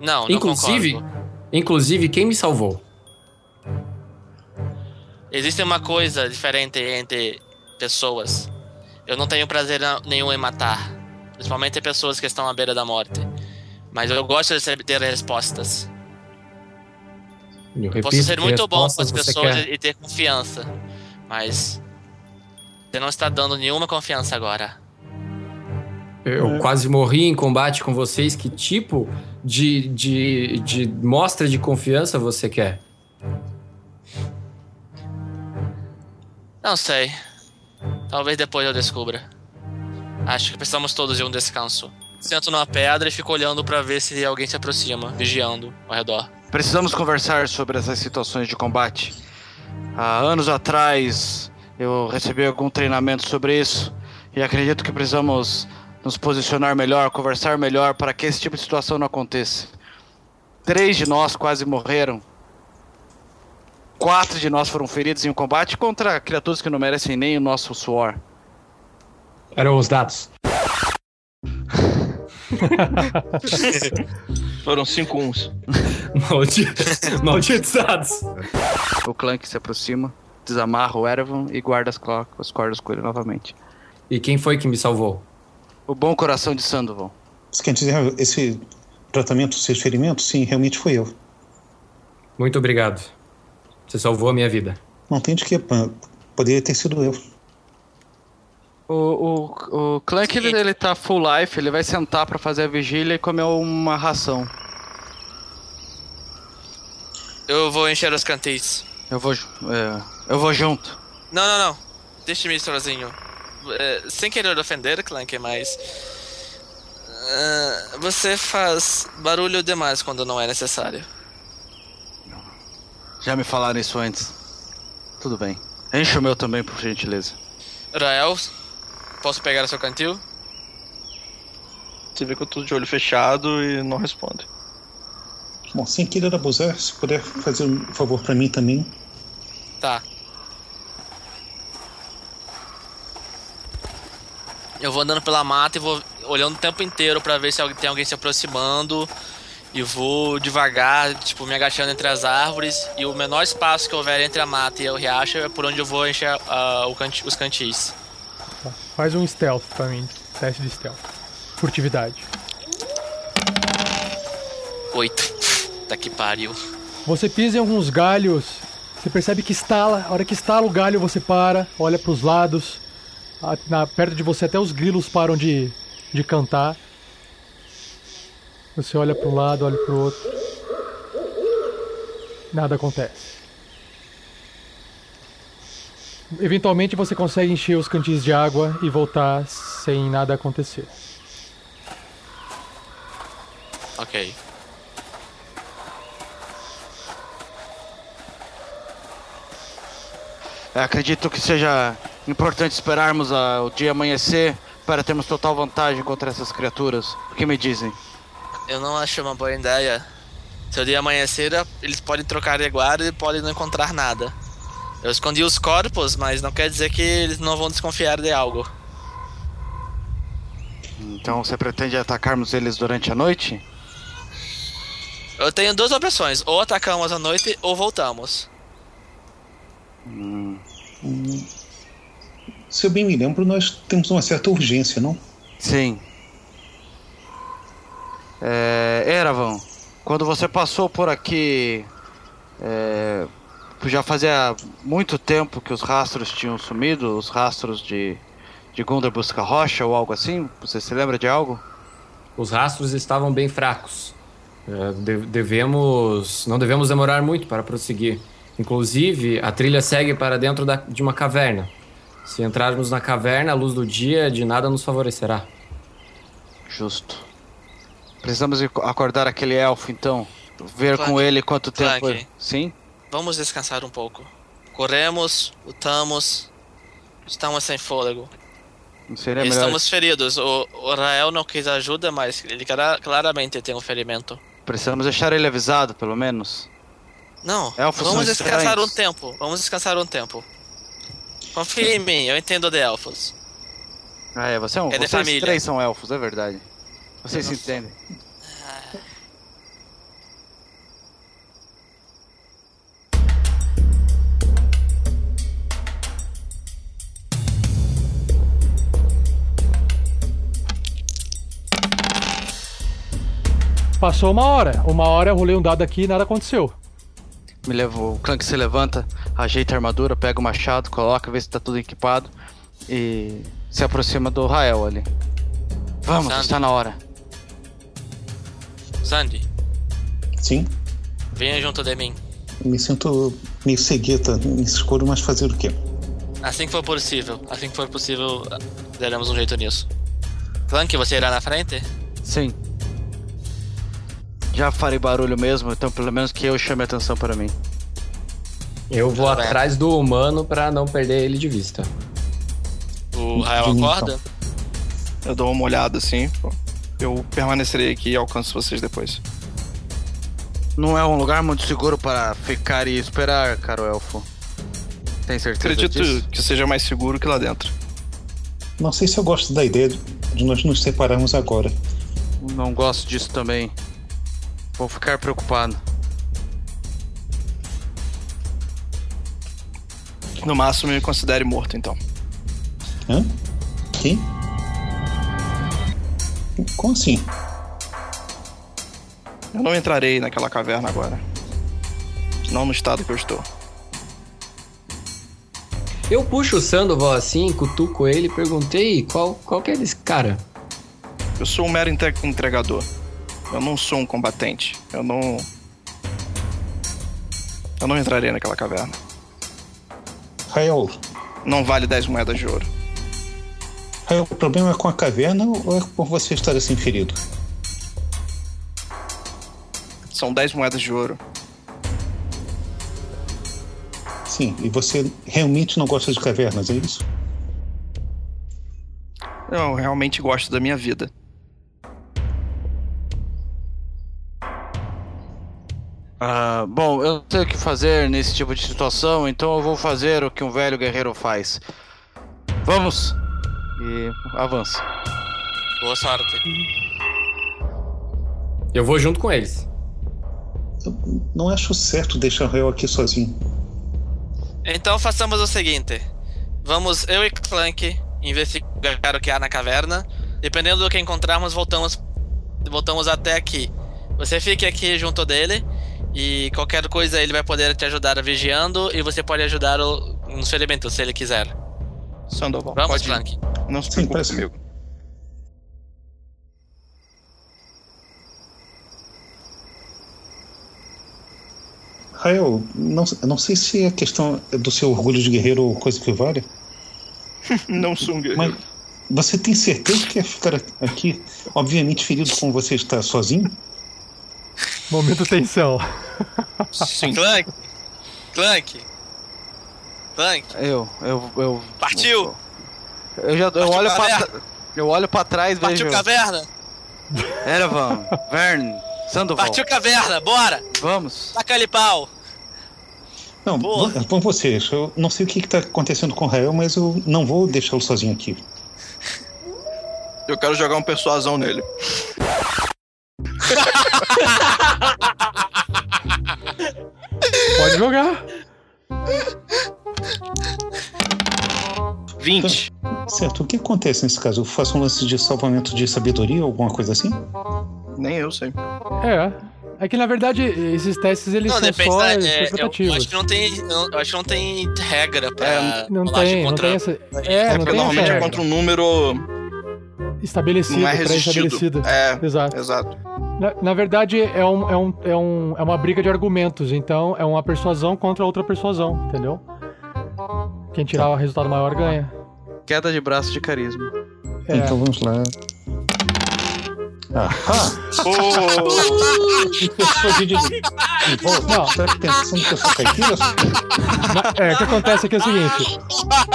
Não, não Inclusive, concordo. inclusive, quem me salvou? Existe uma coisa diferente entre pessoas. Eu não tenho prazer nenhum em matar. Principalmente pessoas que estão à beira da morte. Mas eu gosto de ter respostas. Eu Eu repito, posso ser muito bom com as pessoas quer. e ter confiança. Mas. Você não está dando nenhuma confiança agora. Eu quase morri em combate com vocês. Que tipo de, de, de mostra de confiança você quer? Não sei. Talvez depois eu descubra. Acho que precisamos todos de um descanso. Sento numa pedra e fico olhando pra ver se alguém se aproxima, vigiando ao redor. Precisamos conversar sobre essas situações de combate. Há anos atrás eu recebi algum treinamento sobre isso e acredito que precisamos nos posicionar melhor, conversar melhor para que esse tipo de situação não aconteça. Três de nós quase morreram. Quatro de nós foram feridos em um combate contra criaturas que não merecem nem o nosso suor. Eram os dados. Foram cinco uns. Maldi... Malditos dados. O Clank se aproxima, desamarra o Erevan e guarda as, as cordas com ele novamente. E quem foi que me salvou? O bom coração de Sandoval. Você quer dizer, esse tratamento, seus ferimentos? Sim, realmente foi eu. Muito obrigado. Você salvou a minha vida. Não tem de que. Poderia ter sido eu. O, o, o Clank ele, ele tá full life, ele vai sentar pra fazer a vigília e comer uma ração. Eu vou encher os cantis. Eu vou, é, eu vou junto. Não, não, não. Deixe-me ir sozinho. É, sem querer ofender, Clank, mas. ah, você faz barulho demais quando não é necessário. Já me falaram isso antes. Tudo bem. Enche o meu também, por gentileza. Rael, posso pegar o seu cantil? Você vê que eu tô de olho fechado e não responde. Bom, sem querer abusar, se puder fazer um favor pra mim também. Tá. Eu vou andando pela mata e vou olhando o tempo inteiro pra ver se tem alguém se aproximando. E vou devagar, tipo, me agachando entre as árvores. E o menor espaço que houver entre a mata e o riacho é por onde eu vou encher o canti- os cantis. Tá. Faz um stealth pra mim. Teste de stealth. Furtividade. Oito. Tá que pariu. Você pisa em alguns galhos. Você percebe que estala. A hora que estala o galho, você para, olha pros lados. A- na- perto de você até os grilos param de, de cantar. Você olha para um lado, olha para o outro. Nada acontece. Eventualmente você consegue encher os cantis de água e voltar sem nada acontecer. Ok. Eu acredito que seja importante esperarmos a- o dia amanhecer para termos total vantagem contra essas criaturas. O que me dizem? Eu não acho uma boa ideia. Se o dia amanhecer, eles podem trocar de guarda e podem não encontrar nada. Eu escondi os corpos, mas não quer dizer que eles não vão desconfiar de algo. Então você pretende atacarmos eles durante a noite? Eu tenho duas opções: ou atacamos à noite ou voltamos. Hum, Se eu bem me lembro, nós temos uma certa urgência, não? Sim. É, Eravan, quando você passou por aqui, é, já fazia muito tempo que os rastros tinham sumido, os rastros de, de Gundar Busca Rocha ou algo assim? Você se lembra de algo? Os rastros estavam bem fracos. É, de- devemos, não devemos demorar muito para prosseguir. Inclusive, a trilha segue para dentro da- de uma caverna. Se entrarmos na caverna, a luz do dia de nada nos favorecerá. Justo. Precisamos acordar aquele elfo então. Ver Clank, com ele quanto tempo. Clank. Sim? Vamos descansar um pouco. Corremos, lutamos, estamos sem fôlego. Seria melhor. Estamos feridos. O, o Rael não quis ajuda, mas ele clara- claramente tem um ferimento. Precisamos deixar ele avisado, pelo menos. Não, Elfos vamos descansar estranhos. um tempo. Vamos descansar um tempo. Confia em mim, eu entendo de elfos. Ah, é, você é um. É vocês família. três são elfos, é verdade. Vocês se entendem. Passou uma hora. Uma hora eu rolei um dado aqui e nada aconteceu. Me levou. O Clank se levanta, ajeita a armadura, pega o machado, coloca, vê se tá tudo equipado e se aproxima do Rael ali. Vamos, Sandy. está na hora. Sandy, Sim, venha junto de mim. me sinto meio cegueta nesse escuro, mas fazer o quê? Assim que for possível, assim que for possível, daremos um jeito nisso. Clank, você irá na frente? Sim. Já farei barulho mesmo, então pelo menos que eu chame a atenção para mim. Eu vou Tá bem. atrás do humano pra não perder ele de vista. O Rael então. acorda? Eu dou uma olhada assim. pô. Eu permanecerei aqui e alcanço vocês depois. Não é um lugar muito seguro para ficar e esperar, caro elfo. Tem certeza Acredito disso? que seja mais seguro que lá dentro. Não sei se eu gosto da ideia de nós nos separarmos agora. Não gosto disso também. Vou ficar preocupado. No máximo, me considere morto, então. Hã? Quem? Como assim? Eu não entrarei naquela caverna agora. Não no estado que eu estou. Eu puxo o Sandoval assim, cutuco ele e perguntei qual, qual que é desse cara. Eu sou um mero entre- entregador. Eu não sou um combatente. Eu não. Eu não entrarei naquela caverna. Rael, Não vale 10 moedas de ouro. Rael, o problema é com a caverna ou é por você estar assim ferido? São 10 moedas de ouro. Sim, e você realmente não gosta de cavernas, é isso? Eu realmente gosto da minha vida. Ah, bom, eu não sei o que fazer nesse tipo de situação, então eu vou fazer o que um velho guerreiro faz. Vamos! E avança. Boa sorte. Eu vou junto com eles. Eu não acho certo deixar o Rael aqui sozinho. Então façamos o seguinte: vamos eu e Clank investigar o que há na caverna. Dependendo do que encontrarmos, voltamos, voltamos até aqui. Você fique aqui junto dele e qualquer coisa ele vai poder te ajudar vigiando e você pode ajudar o- nos ferimentos se ele quiser. Sandoval, Vamos, pode ir. Clank. Não se Sim, preocupe parece- comigo. Rael, não, não sei se a questão é do seu orgulho de guerreiro ou coisa que vale, Não sou um guerreiro. mas você tem certeza que quer ficar aqui, obviamente ferido como você está sozinho? Momento tensão. Sim. Clank! Clank! Clank! Eu, eu, eu. Partiu! Eu já eu Partiu olho pra, eu olho pra trás Partiu vejo. caverna! Erevan, Vern, Sandoval. Partiu caverna! Bora! Vamos. Taca ali pau! Não, Boa. vão vocês. Eu não sei o que está acontecendo com o Rael, mas eu não vou deixá-lo sozinho aqui. Eu quero jogar um persuasão nele. Pode jogar. 20. Certo, o que acontece nesse caso? Eu faço um lance de salvamento de sabedoria ou alguma coisa assim? Nem eu sei. É. É que na verdade esses testes eles Não, são depende só da. é, eu interpretativos. acho que não tem. Eu acho que não tem regra pra. É, não tem, não contra- tem essa. É, É, não porque tem normalmente essa é contra um número. estabelecido, Não é resistido. pré-estabelecido. É, Exato. exato. Na, na verdade, é, um, é, um, é, um, é uma briga de argumentos, então é uma persuasão contra outra persuasão, entendeu? Quem tirar o resultado maior ganha. Queda de braço de carisma. É. Então vamos lá. Ahá! Foi de, de volta. Não. Será que pensando que eu sou caipira? Na- É, o que acontece aqui é o seguinte: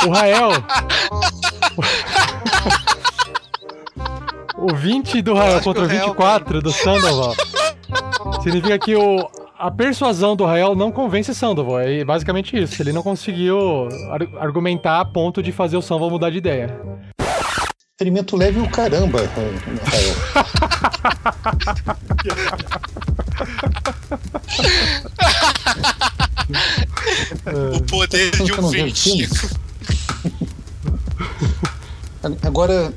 o Rael. O 20 do Rael contra o o Rael 24 do Sandoval significa que o, a persuasão do Rael não convence Sandoval. É basicamente isso. Ele não conseguiu ar- argumentar a ponto de fazer o Sandoval mudar de ideia. Ferimento leve o caramba, Rael. O poder de um tentando ver 20. filme. Agora,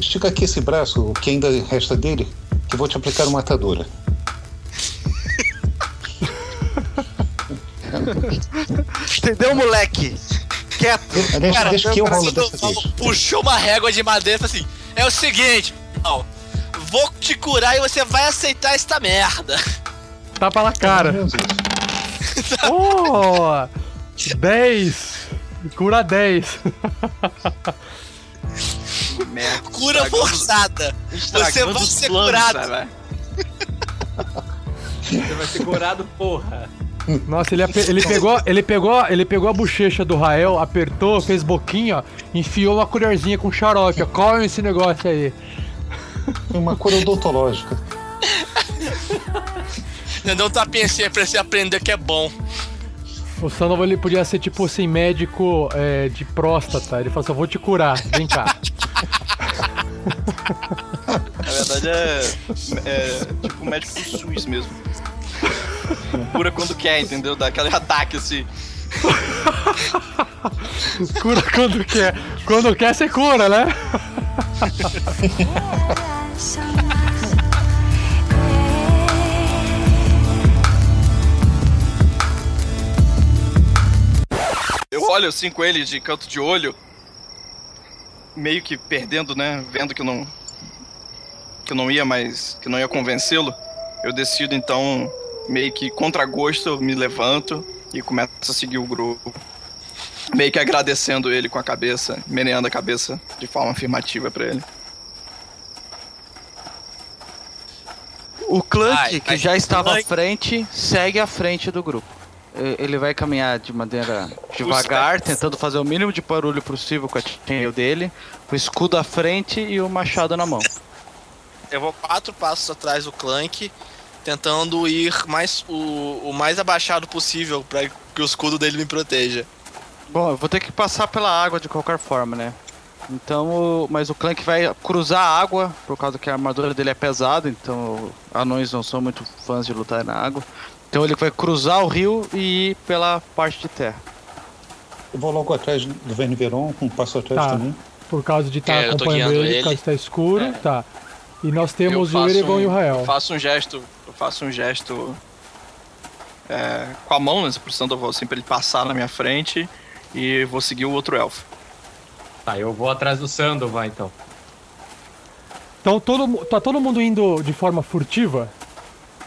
estica aqui esse braço, o que ainda resta dele. O Eu vou te aplicar uma atadura. Entendeu, moleque? Quieto. Aliás, Cara, deixa que eu rolo dessa vez. puxou uma régua de madeira e falou assim: é o seguinte, ó, vou te curar e você vai aceitar esta merda. Tapa na cara. Oh! 10! Cura 10. Merda. Cura estragando- forçada. estragando Você vai ser planos, curado. velho. Você vai ser curado, porra. Nossa, ele, ape- ele, pegou, ele, pegou, ele pegou a bochecha do Rael, apertou, fez boquinha, ó, enfiou uma colherzinha com xarope. Ó, come esse negócio aí. Uma cura odontológica. Não tá pensando pra você aprender que é bom. O Sandoval ele podia ser tipo assim, médico é, de próstata. Ele falou assim: eu vou te curar, vem cá. Na verdade é, é tipo médico do SUS mesmo. Cura quando quer, entendeu? Dá aquele ataque assim. Cura quando quer. Quando quer, você cura, né? Eu olho assim com ele de canto de olho, meio que perdendo, né? Vendo que não. que eu não ia mais. que não ia convencê-lo. Eu decido então, meio que contra gosto, eu me levanto e começo a seguir o grupo. Meio que agradecendo ele com a cabeça, meneando a cabeça de forma afirmativa pra ele. O Clank, Ai, que ai, já estava Clank. à frente, segue à frente do grupo. Ele vai caminhar de maneira devagar, tentando fazer o mínimo de barulho possível com a chainmail dele, o escudo à frente e o machado na mão. Eu vou quatro passos atrás do Clank, tentando ir mais o, o mais abaixado possível pra que o escudo dele me proteja. Bom, eu vou ter que passar pela água de qualquer forma, né? Então, o- mas o Clank vai cruzar a água, por causa que a armadura dele é pesada, então anões não são muito fãs de lutar na água. Então ele vai cruzar o rio e ir pela parte de terra. Eu vou logo atrás do Verne Veron, um passo atrás Tá. também. Por causa de estar É, eu tô acompanhando guiando ele, por causa ele. que tá escuro, É. tá. E nós temos o faço Eregon e o um- Rael. Eu faço um gesto. Faço um gesto. é, com a mão, né? Por eu vou assim pra ele passar na minha frente. E vou seguir o outro elfo. Tá, eu vou atrás do Sandoval, então. Então todo, tá todo mundo indo de forma furtiva?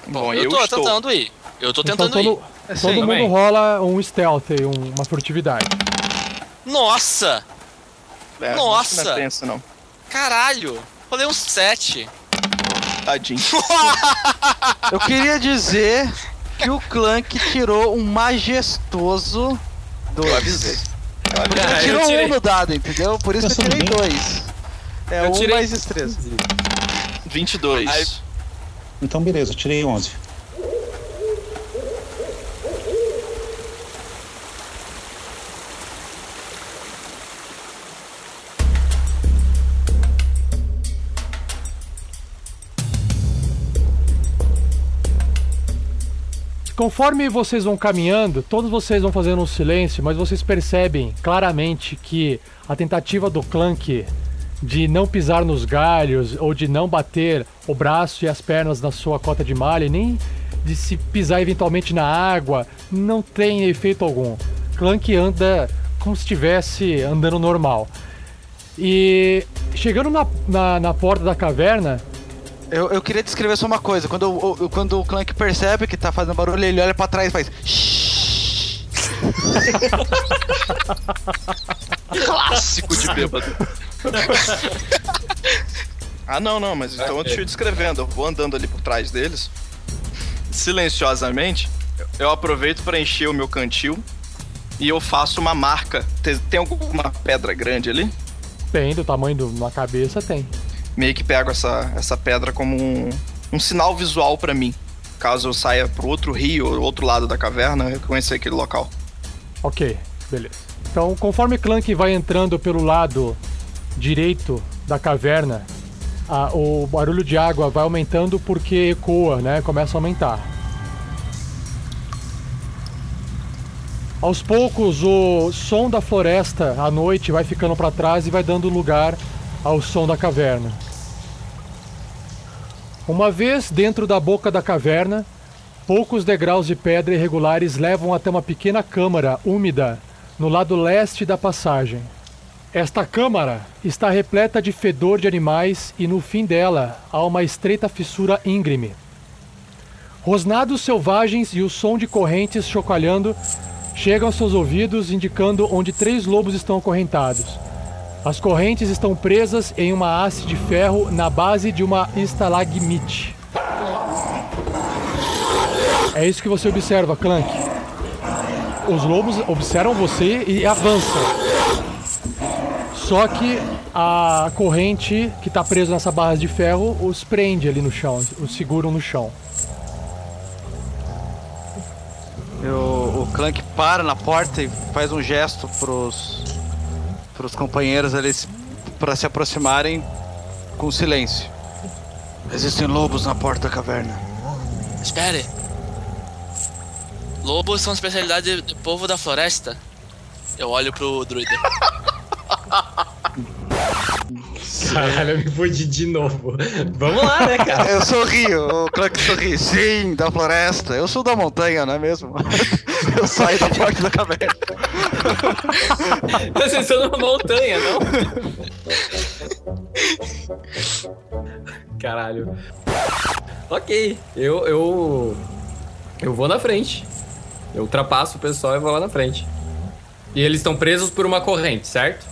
Bom, eu, eu, tô estou. tentando ir. Eu tô Então tentando todo, ir. todo Sim, mundo também. rola um stealth aí, um- uma furtividade. Nossa! É, Nossa! Não é tenso, não. Caralho! Rolei um 7. Tadinho. Eu queria dizer que o Clank tirou um majestoso Eu dois. avisei. Eu avisei. Ah, eu tirou tirei. um no dado, entendeu? Por isso que eu tirei bem. dois. É Eu um tirei- mais destreza. 22. Aí- Então, beleza, tirei 11. Conforme vocês vão caminhando, todos vocês vão fazendo um silêncio, mas vocês percebem claramente que a tentativa do Clank de não pisar nos galhos ou de não bater o braço e as pernas na sua cota de malha, nem de se pisar eventualmente na água, não tem efeito algum. Clank anda como se estivesse andando normal. E chegando na, na, na porta da caverna, Eu, eu queria descrever só uma coisa. Quando, o- o- quando o Clank percebe que tá fazendo barulho, ele olha pra trás e faz. "Shhh". Clássico de bêbado. ah, não, não, mas então eu deixo eu descrevendo. Eu vou andando ali por trás deles. Silenciosamente, eu aproveito para encher o meu cantil e eu faço uma marca. Tem, tem alguma pedra grande ali? tem do tamanho de uma cabeça, tem. Meio que pego essa, essa pedra como um, um sinal visual para mim. Caso eu saia pro outro rio ou outro lado da caverna, eu conhecer aquele local. Ok, beleza. Então, conforme Clank vai entrando pelo lado direito da caverna, a- o barulho de água vai aumentando porque ecoa, né? Começa a aumentar. Aos poucos, o som da floresta à noite vai ficando para trás e vai dando lugar ao som da caverna. Uma vez dentro da boca da caverna, poucos degraus de pedra irregulares levam até uma pequena câmara úmida no lado leste da passagem. Esta câmara está repleta de fedor de animais e no fim dela há uma estreita fissura íngreme. Rosnados selvagens e o som de correntes chocalhando chegam aos seus ouvidos, indicando onde três lobos estão acorrentados. As correntes estão presas em uma haste de ferro na base de uma estalagmite. É isso que você observa, Clank. Os lobos observam você e avançam. Só que a corrente que está presa nessa barra de ferro os prende ali no chão, os seguram no chão. Eu, o Clank para na porta e faz um gesto pros, pros companheiros ali se- pra se aproximarem com silêncio. Existem lobos na porta da caverna. Espere. Lobos são especialidade do povo da floresta. Eu olho pro druida. Caralho, eu me fudi de novo. Vamos lá, né, cara? Eu sorri, o Clank sorri. Sim, da floresta. Eu sou da montanha, não é mesmo? Eu saio da porta da caverna. Vocês estão numa montanha, não? Caralho. Ok, eu, eu. Eu vou na frente. Eu ultrapasso o pessoal e vou lá na frente. E eles estão presos por uma corrente, certo?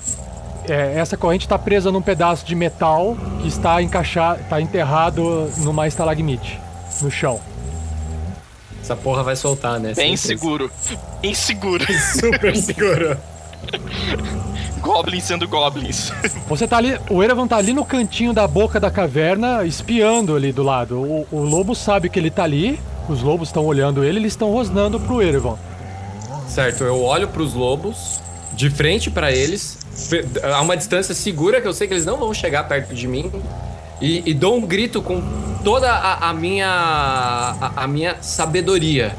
É, essa corrente está presa num pedaço de metal que está encaixado, está enterrado numa estalagmite no chão. Essa porra vai soltar, né? Bem Certeza. seguro. Inseguro. Super seguro. Goblins sendo goblins. Você tá ali, o Erevan tá ali no cantinho da boca da caverna, espiando ali do lado. O, o lobo sabe que ele tá ali, os lobos estão olhando ele, eles estão rosnando pro Erevan. Certo, eu olho pros lobos, de frente pra eles, a uma distância segura que eu sei que eles não vão chegar perto de mim, e, e dou um grito com toda a, a minha a, a minha sabedoria.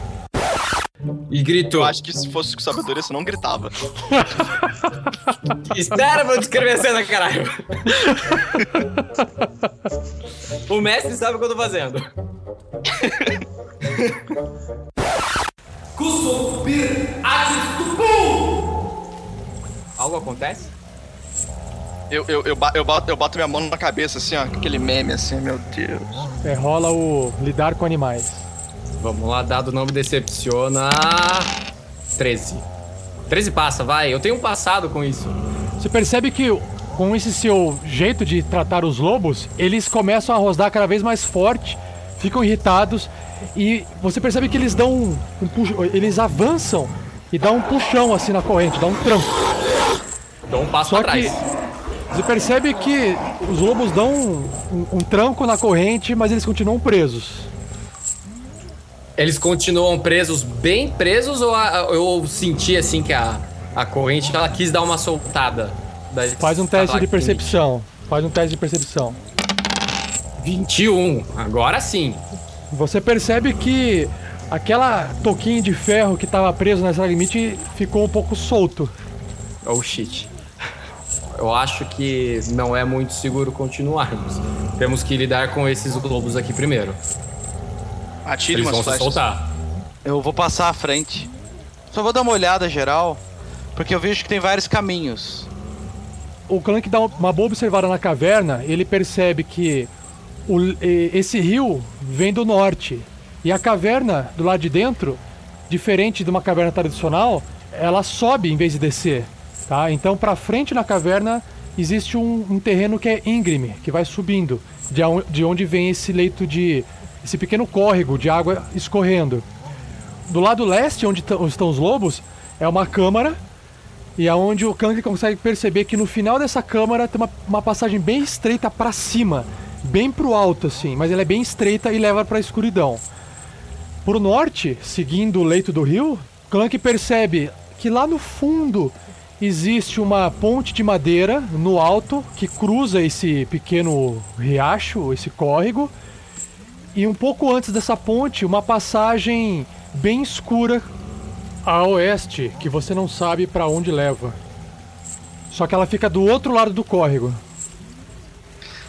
E grito. Eu acho que se fosse com sabedoria, você não gritava. Espera pra eu descrever a cena, caralho. o mestre sabe o que eu tô fazendo. Algo acontece? Eu, eu, eu, eu, bato, eu bato minha mão na cabeça, assim, ó, com aquele meme, assim, meu Deus. É, rola o lidar com animais. Vamos lá, dado não me decepciona. 13. 13 passa, vai. Eu tenho um passado com isso. Você percebe que com esse seu jeito de tratar os lobos, eles começam a rosnar cada vez mais forte, ficam irritados e você percebe que eles dão um, um puxo- eles avançam e dão um puxão assim na corrente, dá um tranco. Dou um passo Só pra que. Você percebe que os lobos dão um, um- um tranco na corrente, mas eles continuam presos. Eles continuam presos, bem presos, ou a- eu senti assim que a, a corrente ela quis dar uma soltada? Da- Faz um teste de percepção. Faz um teste de percepção. 21, agora sim. Você percebe que aquela toquinha de ferro que estava preso nessa limite ficou um pouco solto. Oh shit. Eu acho que não é muito seguro continuarmos. Temos que lidar com esses lobos aqui primeiro. Atire Eles umas vão se soltar. Eu vou passar à frente. Só vou dar uma olhada geral, porque eu vejo que tem vários caminhos. O Clank dá uma boa observada na caverna, ele percebe que o- esse rio vem do norte. E a caverna, do lado de dentro, diferente de uma caverna tradicional, ela sobe em vez de descer. Tá? Então, para frente na caverna, existe um, um terreno que é íngreme, que vai subindo, de, de onde vem esse leito de. esse pequeno córrego de água escorrendo. Do lado leste, onde tão- estão os lobos, é uma câmara e aonde o Kang consegue perceber que no final dessa câmara tem uma, uma passagem bem estreita pra cima, bem pro alto assim, mas ela é bem estreita e leva pra escuridão. Pro norte, seguindo o leito do rio, Clank percebe que lá no fundo existe uma ponte de madeira no alto que cruza esse pequeno riacho, esse córrego. E um pouco antes dessa ponte, uma passagem bem escura a oeste, que você não sabe pra onde leva. Só que ela fica do outro lado do córrego.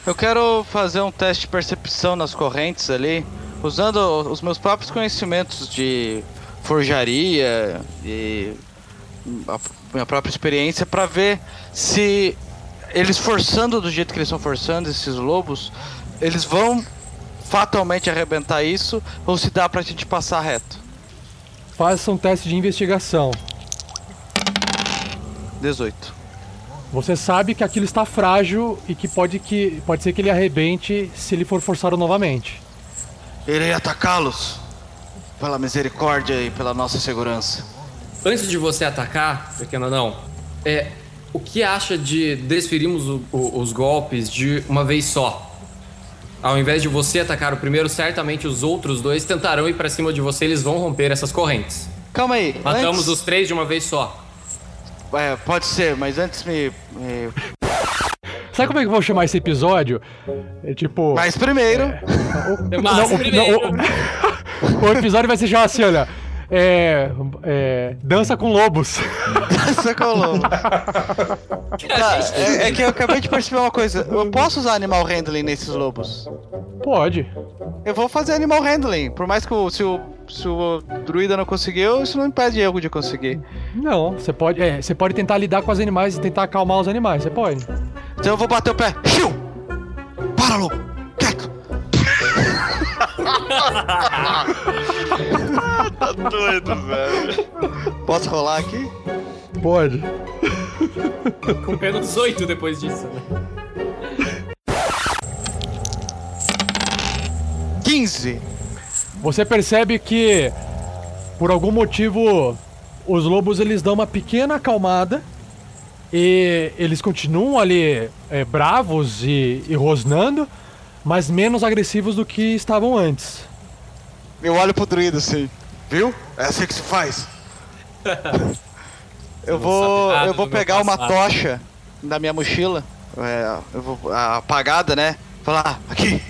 Eu quero fazer um teste de percepção nas correntes ali, usando os meus próprios conhecimentos de forjaria e minha própria experiência para ver se eles forçando do jeito que eles estão forçando esses lobos, eles vão fatalmente arrebentar isso ou se dá pra gente passar reto. Faça um teste de investigação. 18. Você sabe que aquilo está frágil e que pode, que pode ser que ele arrebente se ele for forçado novamente. Irei atacá-los. Pela misericórdia e pela nossa segurança. Antes de você atacar, pequeno anão, é, o que acha de desferirmos o- o- os golpes de uma vez só? Ao invés de você atacar o primeiro, certamente os outros dois tentarão ir pra cima de você, eles vão romper essas correntes. Calma aí. Matamos antes- os três de uma vez só. É, pode ser, mas antes me. me- Sabe como é que eu vou chamar esse episódio? É tipo. Mas primeiro. Mas o- primeiro. o, o episódio vai se chamar assim, olha. É, é, dança com lobos. Você colou. Tá, é, é que eu acabei de perceber uma coisa. Eu posso usar animal handling nesses lobos? Pode. Eu vou fazer animal handling. Por mais que o, se, o, se o druida não conseguiu, isso não impede eu de conseguir. Não, você pode, é, você pode tentar lidar com os animais e tentar acalmar os animais, você pode. Então eu vou bater o pé. Xiu! Para, lobo! Quieto! Tá doido, velho. Posso rolar aqui? Pode. Com pena 18 depois disso, né? 15! Você percebe que por algum motivo os lobos eles dão uma pequena acalmada e eles continuam ali é, bravos e, e rosnando, mas menos agressivos do que estavam antes. Eu olho pro druida assim. Viu? É assim que se faz. eu vou. Eu vou pegar uma tocha da minha mochila. É, eu vou. a- apagada, né? Falar, aqui!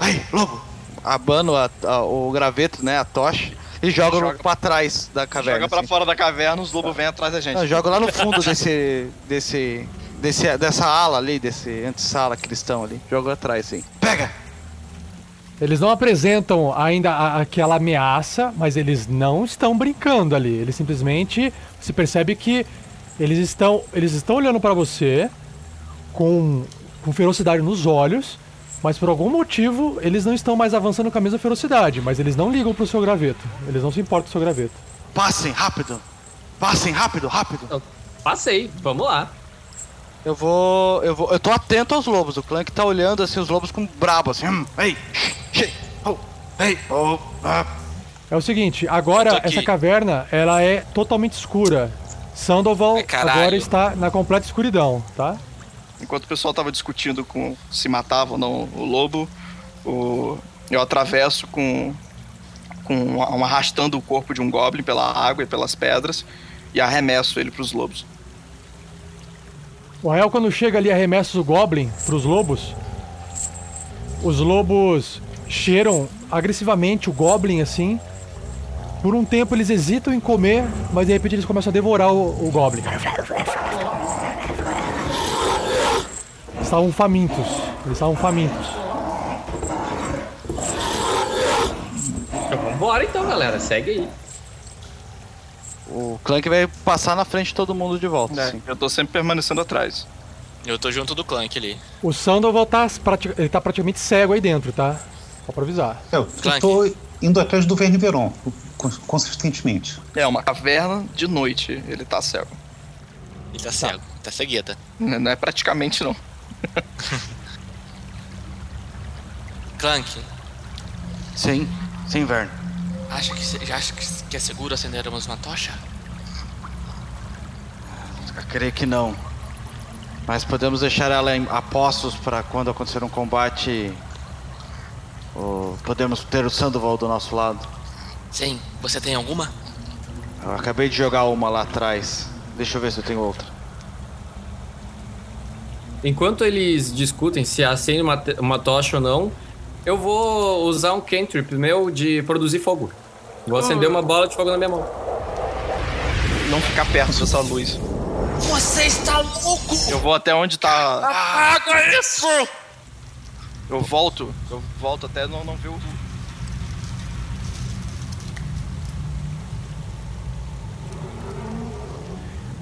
Aí, lobo! Abano a- a- o graveto, né? A tocha. E jogo Joga- pra trás da caverna. Joga pra assim. fora da caverna, os lobos vêm atrás da gente. Não, jogo lá no fundo desse. desse. desse dessa ala ali, desse antessala que eles estão ali. Jogo atrás, sim. Pega! Eles não apresentam ainda aquela ameaça, mas eles não estão brincando ali. Eles simplesmente se percebe que eles estão eles estão olhando para você com, com ferocidade nos olhos, mas por algum motivo eles não estão mais avançando com a mesma ferocidade, mas eles não ligam pro seu graveto. Eles não se importam com o seu graveto. Passem, rápido! Passem, rápido, rápido! Passei, vamos lá. Eu vou. Eu vou. Eu tô atento aos lobos. O Clank tá olhando assim os lobos com brabo, assim. Hum, ei! Ei! Oh, ah. É o seguinte, agora essa caverna ela é totalmente escura. Sandoval Ai, agora está na completa escuridão, tá? Enquanto o pessoal tava discutindo com se matava ou não o lobo, o- eu atravesso com, com arrastando o corpo de um goblin pela água e pelas pedras e arremesso ele pros lobos. O Rael, quando chega ali arremessa o Goblin pros lobos, os lobos cheiram agressivamente o Goblin assim. Por um tempo eles hesitam em comer, mas de repente eles começam a devorar o, o Goblin. Estavam famintos. Eles estavam famintos. Então, vambora então, galera. Segue aí. O Clank vai passar na frente de todo mundo de volta. assim. Eu tô sempre permanecendo atrás. Eu tô junto do Clank ali. O Sandoval tá, ele tá praticamente cego aí dentro, tá? Só pra avisar. Eu, eu Clank. tô indo atrás do Verne Veron, cons- consistentemente. É uma caverna de noite, ele tá cego. Ele tá cego, tá cegueta. N- Não é praticamente não. Clank, Sim, sim, Vern. acha que, acha que, é seguro acendermos uma tocha? Eu creio que não. Mas podemos deixar ela em, a postos para quando acontecer um combate. O- podemos ter o Sandoval do nosso lado. Sim, você tem alguma? Eu acabei de jogar uma lá atrás. Deixa eu ver se eu tenho outra. Enquanto eles discutem se acende uma, uma tocha ou não, eu vou usar um cantrip meu de produzir fogo. Vou acender uma bola de fogo na minha mão. Não ficar perto dessa luz. Você está louco! Eu vou até onde tá. Apaga isso! Eu volto, eu volto até não, não ver o.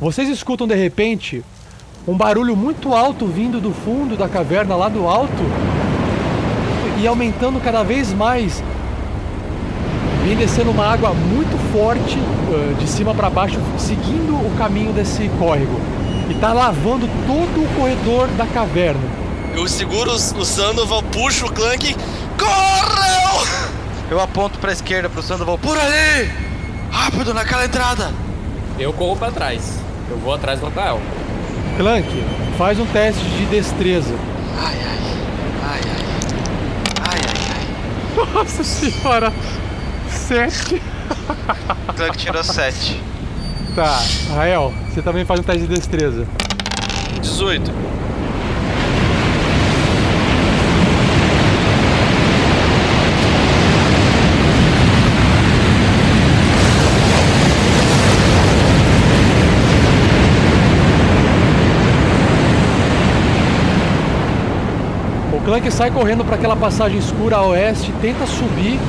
Vocês escutam de repente um barulho muito alto vindo do fundo da caverna lá do alto e aumentando cada vez mais. Vem descendo uma água muito forte uh, de cima para baixo, seguindo o caminho desse córrego e tá lavando todo o corredor da caverna. Eu seguro o Sandoval, puxo o Clank. Correu! Eu aponto pra esquerda pro Sandoval. Por ali! Rápido, naquela entrada! Eu corro pra trás. Eu vou atrás do Rafael. Clank, faz um teste de destreza. Ai, ai. Ai, ai. Ai, ai, ai. Nossa senhora! Sete. Clank tirou 7. Tá, Rael, você também faz um teste de destreza. 18. O Clank sai correndo para aquela passagem escura a oeste, tenta subir,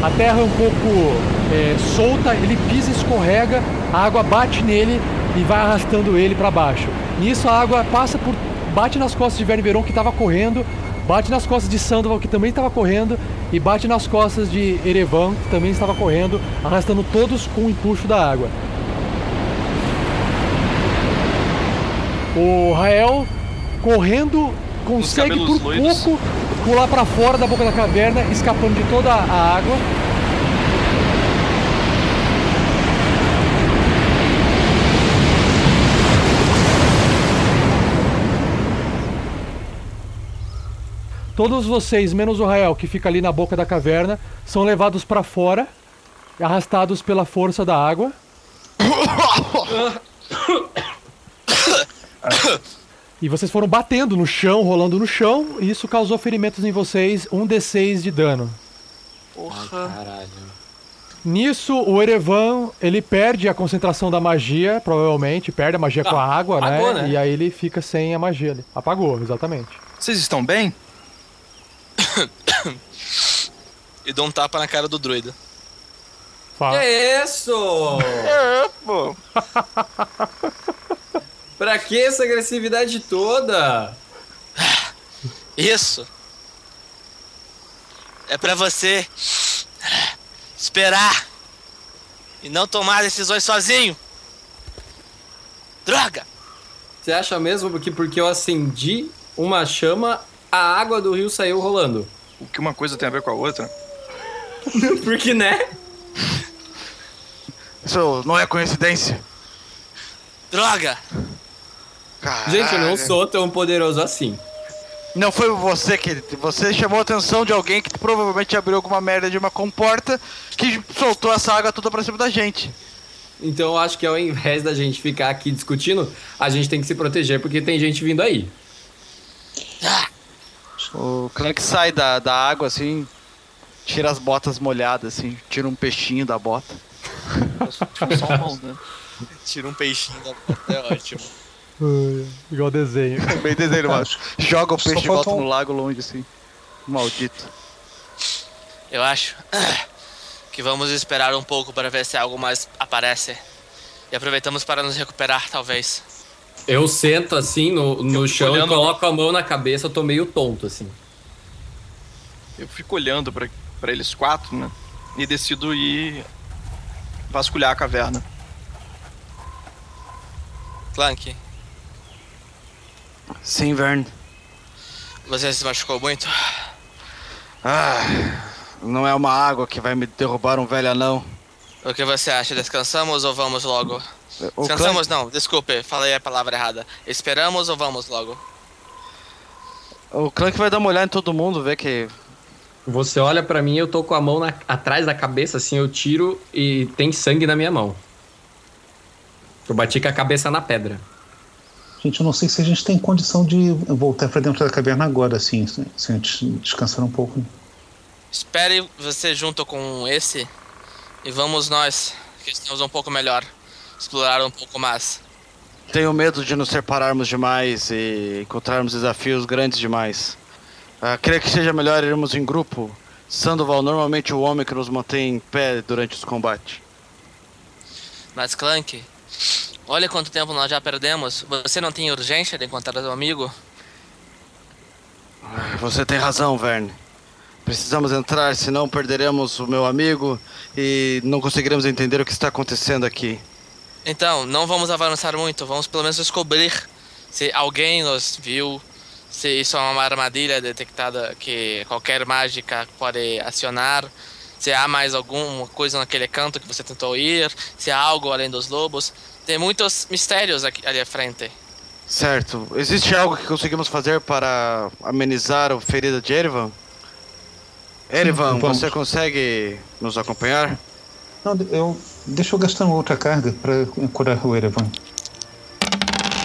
a terra é um pouco é, solta, ele pisa, escorrega, a água bate nele e vai arrastando ele para baixo. Nisso a água passa por, bate nas costas de Verne Veron que estava correndo, bate nas costas de Sandoval que também estava correndo e bate nas costas de Erevan que também estava correndo, arrastando todos com o empuxo da água. O Rael correndo consegue por loiros. pouco pular para fora da boca da caverna, escapando de toda a água. Todos vocês, menos o Rael, que fica ali na boca da caverna, são levados para fora, arrastados pela força da água. E vocês foram batendo no chão, rolando no chão, e isso causou ferimentos em vocês, um D6 de dano. Caralho. Nisso, o Erevan, ele perde a concentração da magia, provavelmente, perde a magia com a Ah, água, né? apagou, né? E aí ele fica sem a magia ali. Apagou, exatamente. Vocês estão bem? E dou um tapa na cara do druida. Fala. Que isso? É, pô. pra que essa agressividade toda? Isso. É pra você esperar e não tomar decisões sozinho. Droga! Você acha mesmo que porque eu acendi uma chama, a água do rio saiu rolando? O que uma coisa tem a ver com a outra? Porque, né? Isso não é coincidência. Droga! Gente, eu não sou tão poderoso assim. Não foi você que. Você chamou a atenção de alguém que provavelmente abriu alguma merda de uma comporta que soltou essa água toda pra cima da gente. Então eu acho que ao invés da gente ficar aqui discutindo, a gente tem que se proteger porque tem gente vindo aí. O Clank sai da, da água assim, tira as botas molhadas assim, tira um peixinho da bota. Só um né? Tira um peixinho da bota, é ótimo. Igual desenho. Bem desenho, mano. Joga o peixe de volta faltou- no lago longe assim. Maldito. Eu acho que vamos esperar um pouco para ver se algo mais aparece. E aproveitamos para nos recuperar, talvez. Eu sento assim no, no chão olhando- e coloco a mão na cabeça, eu tô meio tonto assim. Eu fico olhando pra, pra eles quatro, né? E decido ir vasculhar a caverna. Clank, Sim, Vern. você se machucou muito? Ah, não é uma água que vai me derrubar um velho anão. O que você acha? Descansamos ou vamos logo? O Descansamos não, desculpe, falei a palavra errada. Esperamos ou vamos logo? O Clank vai dar uma olhada em todo mundo, ver que. Você olha pra mim, eu tô com a mão na- atrás da cabeça, assim, eu tiro e tem sangue na minha mão. Eu bati com a cabeça na pedra. Gente, eu não sei se a gente tem condição de voltar pra dentro da caverna agora, assim, se se a gente descansar um pouco. Espere você junto com esse e vamos nós, que estamos um pouco melhor, explorar um pouco mais. Tenho medo de nos separarmos demais e encontrarmos desafios grandes demais. Ah, creio que seja melhor irmos em grupo. Sandoval normalmente é o homem que nos mantém em pé durante os combates. Mas Clank, olha quanto tempo nós já perdemos. Você não tem urgência de encontrar seu amigo? Você tem razão, Verne. Precisamos entrar, senão perderemos o meu amigo e não conseguiremos entender o que está acontecendo aqui. Então, não vamos avançar muito. Vamos pelo menos descobrir se alguém nos viu, se isso é uma armadilha detectada que qualquer mágica pode acionar, se há mais alguma coisa naquele canto que você tentou ir, se há algo além dos lobos. Tem muitos mistérios aqui, ali à frente. Certo. Existe algo que conseguimos fazer para amenizar a ferida de Erivan? Erivan, você consegue nos acompanhar? Não, eu. Deixa eu gastar uma outra carga para curar o Erevan.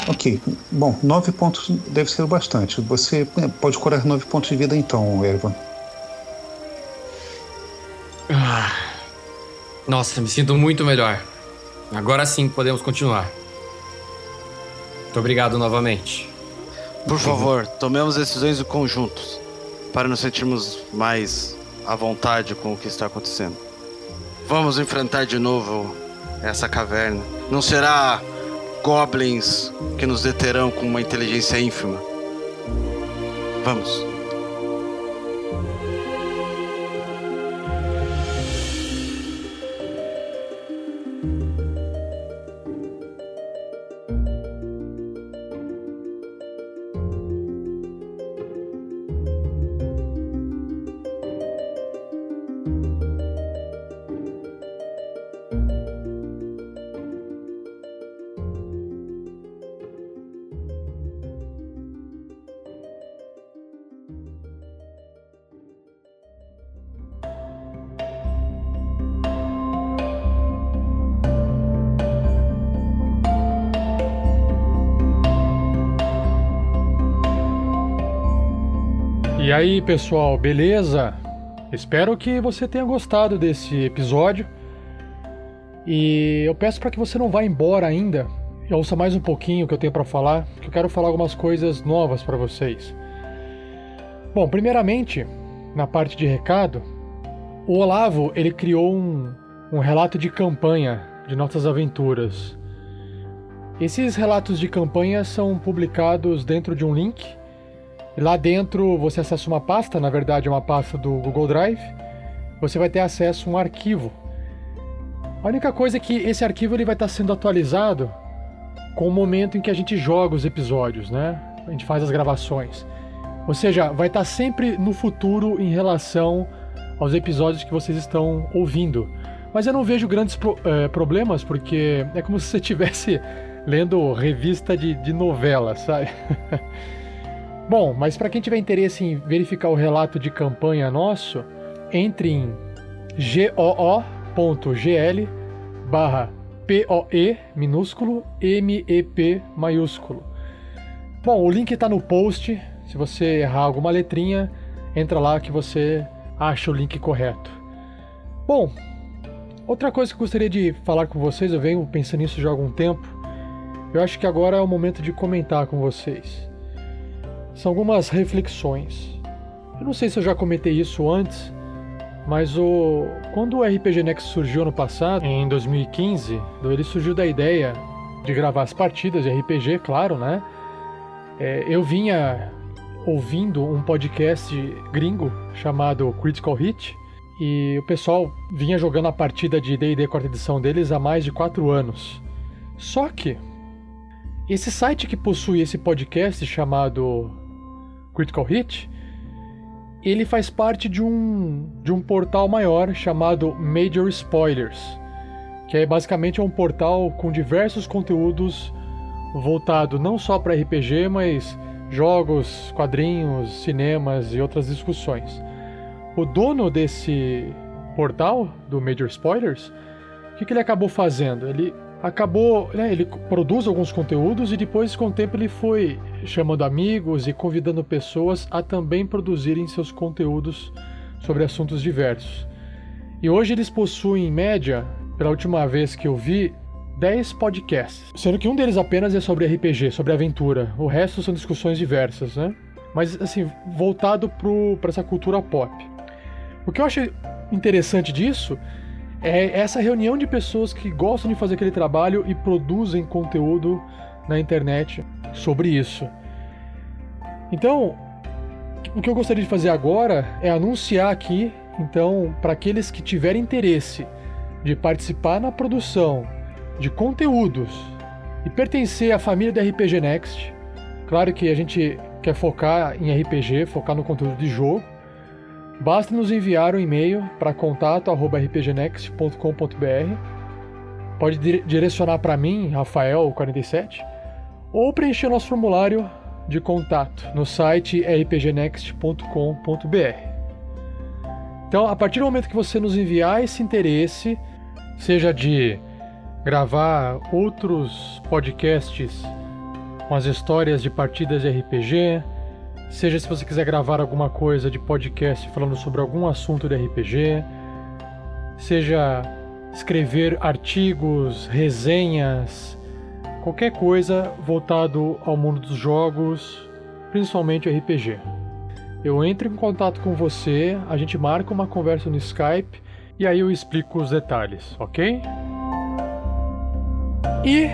Ok. Bom, nove pontos deve ser o bastante. Você eh, pode curar nove pontos de vida então, Erevan. Nossa, me sinto muito melhor. Agora sim podemos continuar. Muito obrigado novamente. Por favor, tomemos decisões conjuntos para nos sentirmos mais à vontade com o que está acontecendo. Vamos enfrentar de novo essa caverna. Não será goblins que nos deterão com uma inteligência ínfima. Vamos. E aí, pessoal, beleza? Espero que você tenha gostado desse episódio. E eu peço para que você não vá embora ainda. E ouça mais um pouquinho que eu tenho para falar, que eu quero falar algumas coisas novas para vocês. Bom, primeiramente, na parte de recado, o Olavo ele criou um, um relato de campanha de nossas aventuras. Esses relatos de campanha são publicados dentro de um link lá dentro você acessa uma pasta, na verdade é uma pasta do Google Drive. Você vai ter acesso a um arquivo. A única coisa é que esse arquivo ele vai estar sendo atualizado com o momento em que a gente joga os episódios, né? A gente faz as gravações. Ou seja, vai estar sempre no futuro em relação aos episódios que vocês estão ouvindo. Mas eu não vejo grandes pro- eh, problemas, porque é como se você estivesse lendo revista de, de novela, sabe? Bom, mas para quem tiver interesse em verificar o relato de campanha nosso, entre em goo.gl barra POE minúsculo MEP maiúsculo. Bom, o link está no post. Se você errar alguma letrinha, entra lá que você acha o link correto. Bom, outra coisa que eu gostaria de falar com vocês, eu venho pensando nisso já há algum tempo. Eu acho que agora é o momento de comentar com vocês. São algumas reflexões. Eu não sei se eu já comentei isso antes, mas o quando o RPG Next surgiu no passado, em 2015, ele surgiu da ideia de gravar as partidas de RPG, claro, né? É, eu vinha ouvindo um podcast gringo chamado Critical Hit e o pessoal vinha jogando a partida de D&D quarta edição deles há mais de quatro anos. Só que esse site que possui esse podcast chamado Critical Hit, ele faz parte de um, de um portal maior chamado Major Spoilers, que é basicamente um portal com diversos conteúdos voltado não só para RPG, mas jogos, quadrinhos, cinemas e outras discussões. O dono desse portal, do Major Spoilers, o que, que ele acabou fazendo? Ele acabou, né, ele produz alguns conteúdos e depois com o tempo ele foi chamando amigos e convidando pessoas a também produzirem seus conteúdos sobre assuntos diversos. E hoje eles possuem em média, pela última vez que eu vi, 10 podcasts, sendo que um deles apenas é sobre RPG, sobre aventura. O resto são discussões diversas, né? mas assim, voltado para essa cultura pop. O que eu acho interessante disso é essa reunião de pessoas que gostam de fazer aquele trabalho e produzem conteúdo na internet sobre isso. Então, o que eu gostaria de fazer agora é anunciar aqui, então, para aqueles que tiverem interesse de participar na produção de conteúdos e pertencer à família da RPG Next. Claro que a gente quer focar em RPG, focar no conteúdo de jogo. Basta nos enviar um e-mail para contato@rpgnext.com.br. Pode direcionar para mim, Rafael47, ou preencher nosso formulário de contato no site rpgnext.com.br. Então, a partir do momento que você nos enviar esse interesse, seja de gravar outros podcasts com as histórias de partidas de RPG, seja se você quiser gravar alguma coisa de podcast falando sobre algum assunto de RPG, seja escrever artigos, resenhas, qualquer coisa voltado ao mundo dos jogos, principalmente RPG. Eu entro em contato com você, a gente marca uma conversa no Skype e aí eu explico os detalhes, ok? E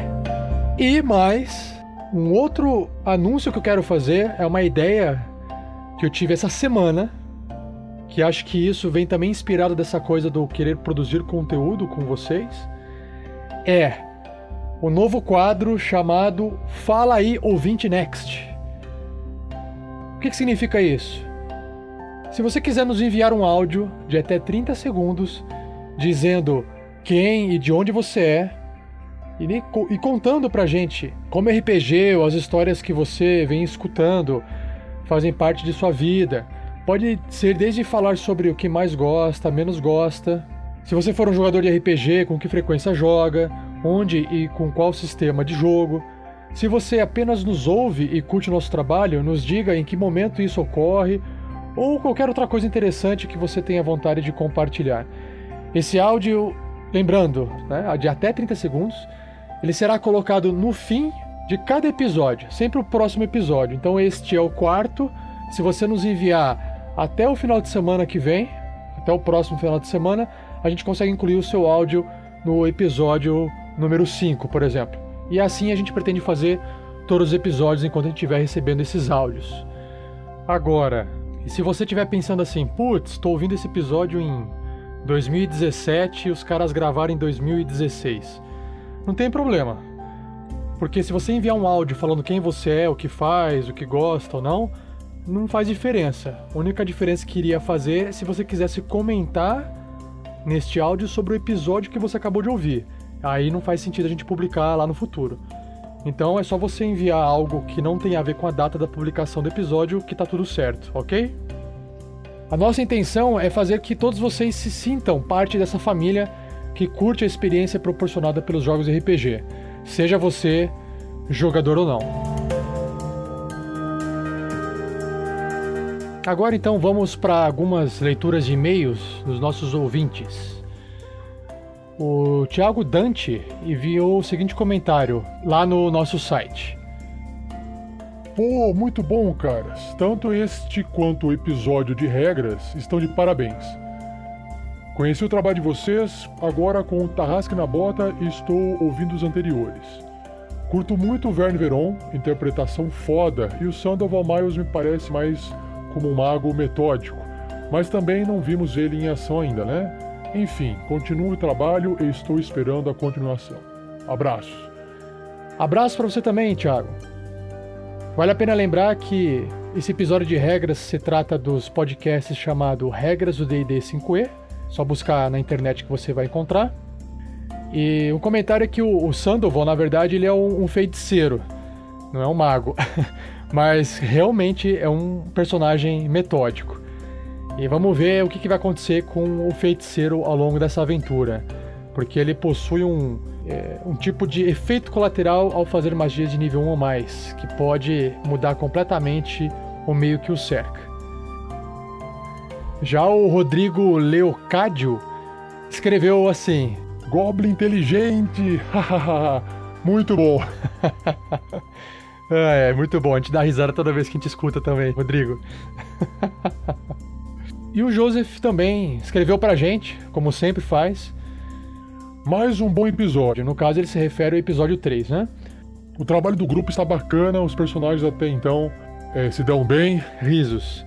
e mais um outro anúncio que eu quero fazer é uma ideia que eu tive essa semana, que acho que isso vem também inspirado dessa coisa do querer produzir conteúdo com vocês. É o novo quadro chamado Fala aí Ouvinte Next. O que, que significa isso? Se você quiser nos enviar um áudio de até 30 segundos dizendo quem e de onde você é, e, e contando pra gente como RPG ou as histórias que você vem escutando fazem parte de sua vida. Pode ser desde falar sobre o que mais gosta, menos gosta. Se você for um jogador de RPG, com que frequência joga, onde e com qual sistema de jogo. Se você apenas nos ouve e curte nosso trabalho, nos diga em que momento isso ocorre ou qualquer outra coisa interessante que você tenha vontade de compartilhar. Esse áudio, lembrando, né, de até 30 segundos, ele será colocado no fim de cada episódio, sempre o próximo episódio. Então este é o quarto. Se você nos enviar até o final de semana que vem, até o próximo final de semana, a gente consegue incluir o seu áudio no episódio número 5, por exemplo. E assim a gente pretende fazer todos os episódios enquanto a gente estiver recebendo esses áudios. Agora, se você estiver pensando assim, putz, estou ouvindo esse episódio em 2017 e os caras gravaram em 2016. Não tem problema. Porque se você enviar um áudio falando quem você é, o que faz, o que gosta ou não, não faz diferença. A única diferença que iria fazer é se você quisesse comentar neste áudio sobre o episódio que você acabou de ouvir. Aí não faz sentido a gente publicar lá no futuro. Então é só você enviar algo que não tem a ver com a data da publicação do episódio que tá tudo certo, ok? A nossa intenção é fazer que todos vocês se sintam parte dessa família que curte a experiência proporcionada pelos jogos RPG, seja você jogador ou não. Agora então vamos para algumas leituras de e-mails dos nossos ouvintes. O Thiago Dante enviou o seguinte comentário lá no nosso site. Pô, muito bom, caras. Tanto este quanto o episódio de regras estão de parabéns. Conheci o trabalho de vocês, agora com o Tarrasque na Bota e estou ouvindo os anteriores. Curto muito o Verne Veron, interpretação foda, e o Sandoval Miles me parece mais como um mago metódico, mas também não vimos ele em ação ainda, né? Enfim, continuo o trabalho e estou esperando a continuação. Abraços. Abraço para você também, Thiago. Vale a pena lembrar que esse episódio de regras se trata dos podcasts chamado Regras do D&D 5e, só buscar na internet que você vai encontrar. E um comentário é que o, o Sandoval, na verdade, ele é um, um feiticeiro, não é um mago. Mas realmente é um personagem metódico. E vamos ver o que, que vai acontecer com o feiticeiro ao longo dessa aventura. Porque ele possui um, é, um tipo de efeito colateral ao fazer magias de nível 1 ou mais, que pode mudar completamente o meio que o cerca. Já o Rodrigo Leocádio escreveu assim: Goblin inteligente, muito bom. É, é muito bom. A gente dá risada toda vez que a gente escuta também, Rodrigo. e o Joseph também escreveu pra gente, como sempre faz. Mais um bom episódio. No caso, ele se refere ao episódio 3, né? O trabalho do grupo está bacana, os personagens até então é, se dão bem. Risos.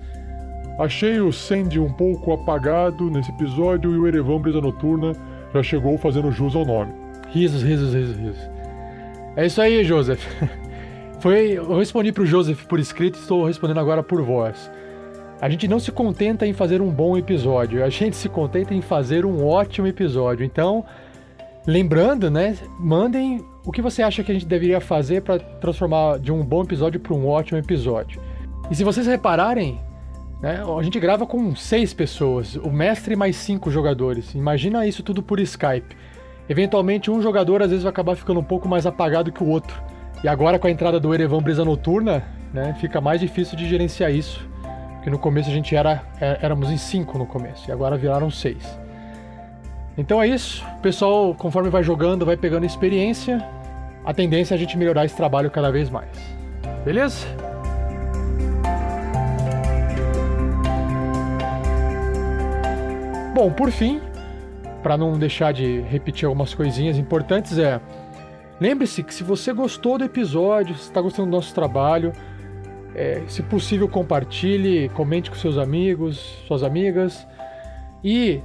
Achei o Sandy um pouco apagado nesse episódio e o Erevan Brisa Noturna já chegou fazendo jus ao nome. Risos, risos, risos, risos. É isso aí, Joseph. Foi, eu respondi pro Joseph por escrito e estou respondendo agora por voz. A gente não se contenta em fazer um bom episódio, a gente se contenta em fazer um ótimo episódio. Então, lembrando, né, mandem o que você acha que a gente deveria fazer para transformar de um bom episódio para um ótimo episódio. E se vocês repararem, né, a gente grava com seis pessoas, o mestre mais cinco jogadores. Imagina isso tudo por Skype. Eventualmente, um jogador às vezes vai acabar ficando um pouco mais apagado que o outro. E agora, com a entrada do Erevan Brisa Noturna, né, fica mais difícil de gerenciar isso. Porque no começo a gente era é, éramos em cinco no começo, e agora viraram seis. Então é isso. O pessoal, conforme vai jogando, vai pegando experiência. A tendência é a gente melhorar esse trabalho cada vez mais. Beleza? Bom, por fim, para não deixar de repetir algumas coisinhas importantes, é lembre-se que se você gostou do episódio, se está gostando do nosso trabalho, é, se possível compartilhe, comente com seus amigos, suas amigas e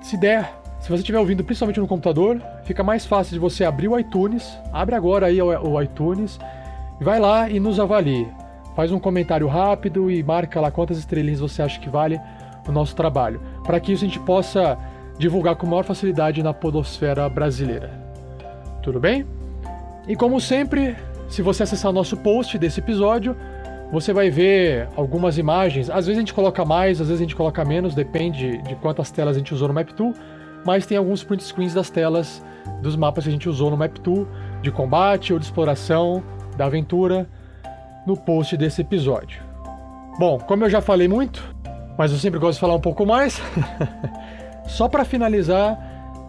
se der, se você estiver ouvindo principalmente no computador, fica mais fácil de você abrir o iTunes, abre agora aí o, iTunes, vai lá e nos avalie. Faz um comentário rápido e marca lá quantas estrelinhas você acha que vale o nosso trabalho, para que isso a gente possa divulgar com maior facilidade na podosfera brasileira. Tudo bem? E como sempre, se você acessar nosso post desse episódio, você vai ver algumas imagens. Às vezes a gente coloca mais, às vezes a gente coloca menos, depende de quantas telas a gente usou no MapTool. Mas tem alguns print screens das telas dos mapas que a gente usou no MapTool, de combate ou de exploração, da aventura, no post desse episódio. Bom, como eu já falei muito, mas eu sempre gosto de falar um pouco mais. Só para finalizar,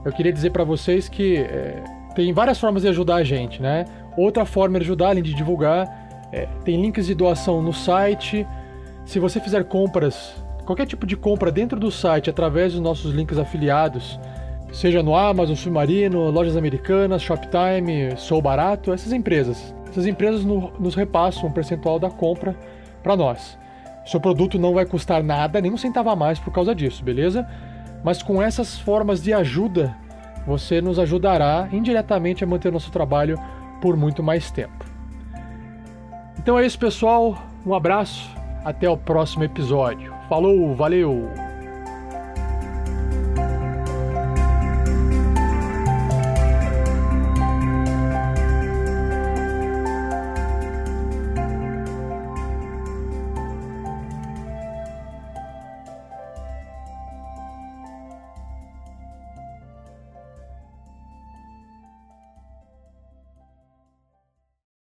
eu queria dizer para vocês que é, tem várias formas de ajudar a gente, né? Outra forma de ajudar, além de divulgar, é, tem links de doação no site. Se você fizer compras, qualquer tipo de compra dentro do site através dos nossos links afiliados, seja no Amazon, Submarino, Lojas Americanas, Shoptime, Sou Barato, essas empresas. Essas empresas no, nos repassam um percentual da compra para nós. Seu produto não vai custar nada, nem um centavo a mais por causa disso, beleza? Mas com essas formas de ajuda, você nos ajudará indiretamente a manter nosso trabalho por muito mais tempo. Então é isso, pessoal. Um abraço. Até o próximo episódio. Falou, valeu!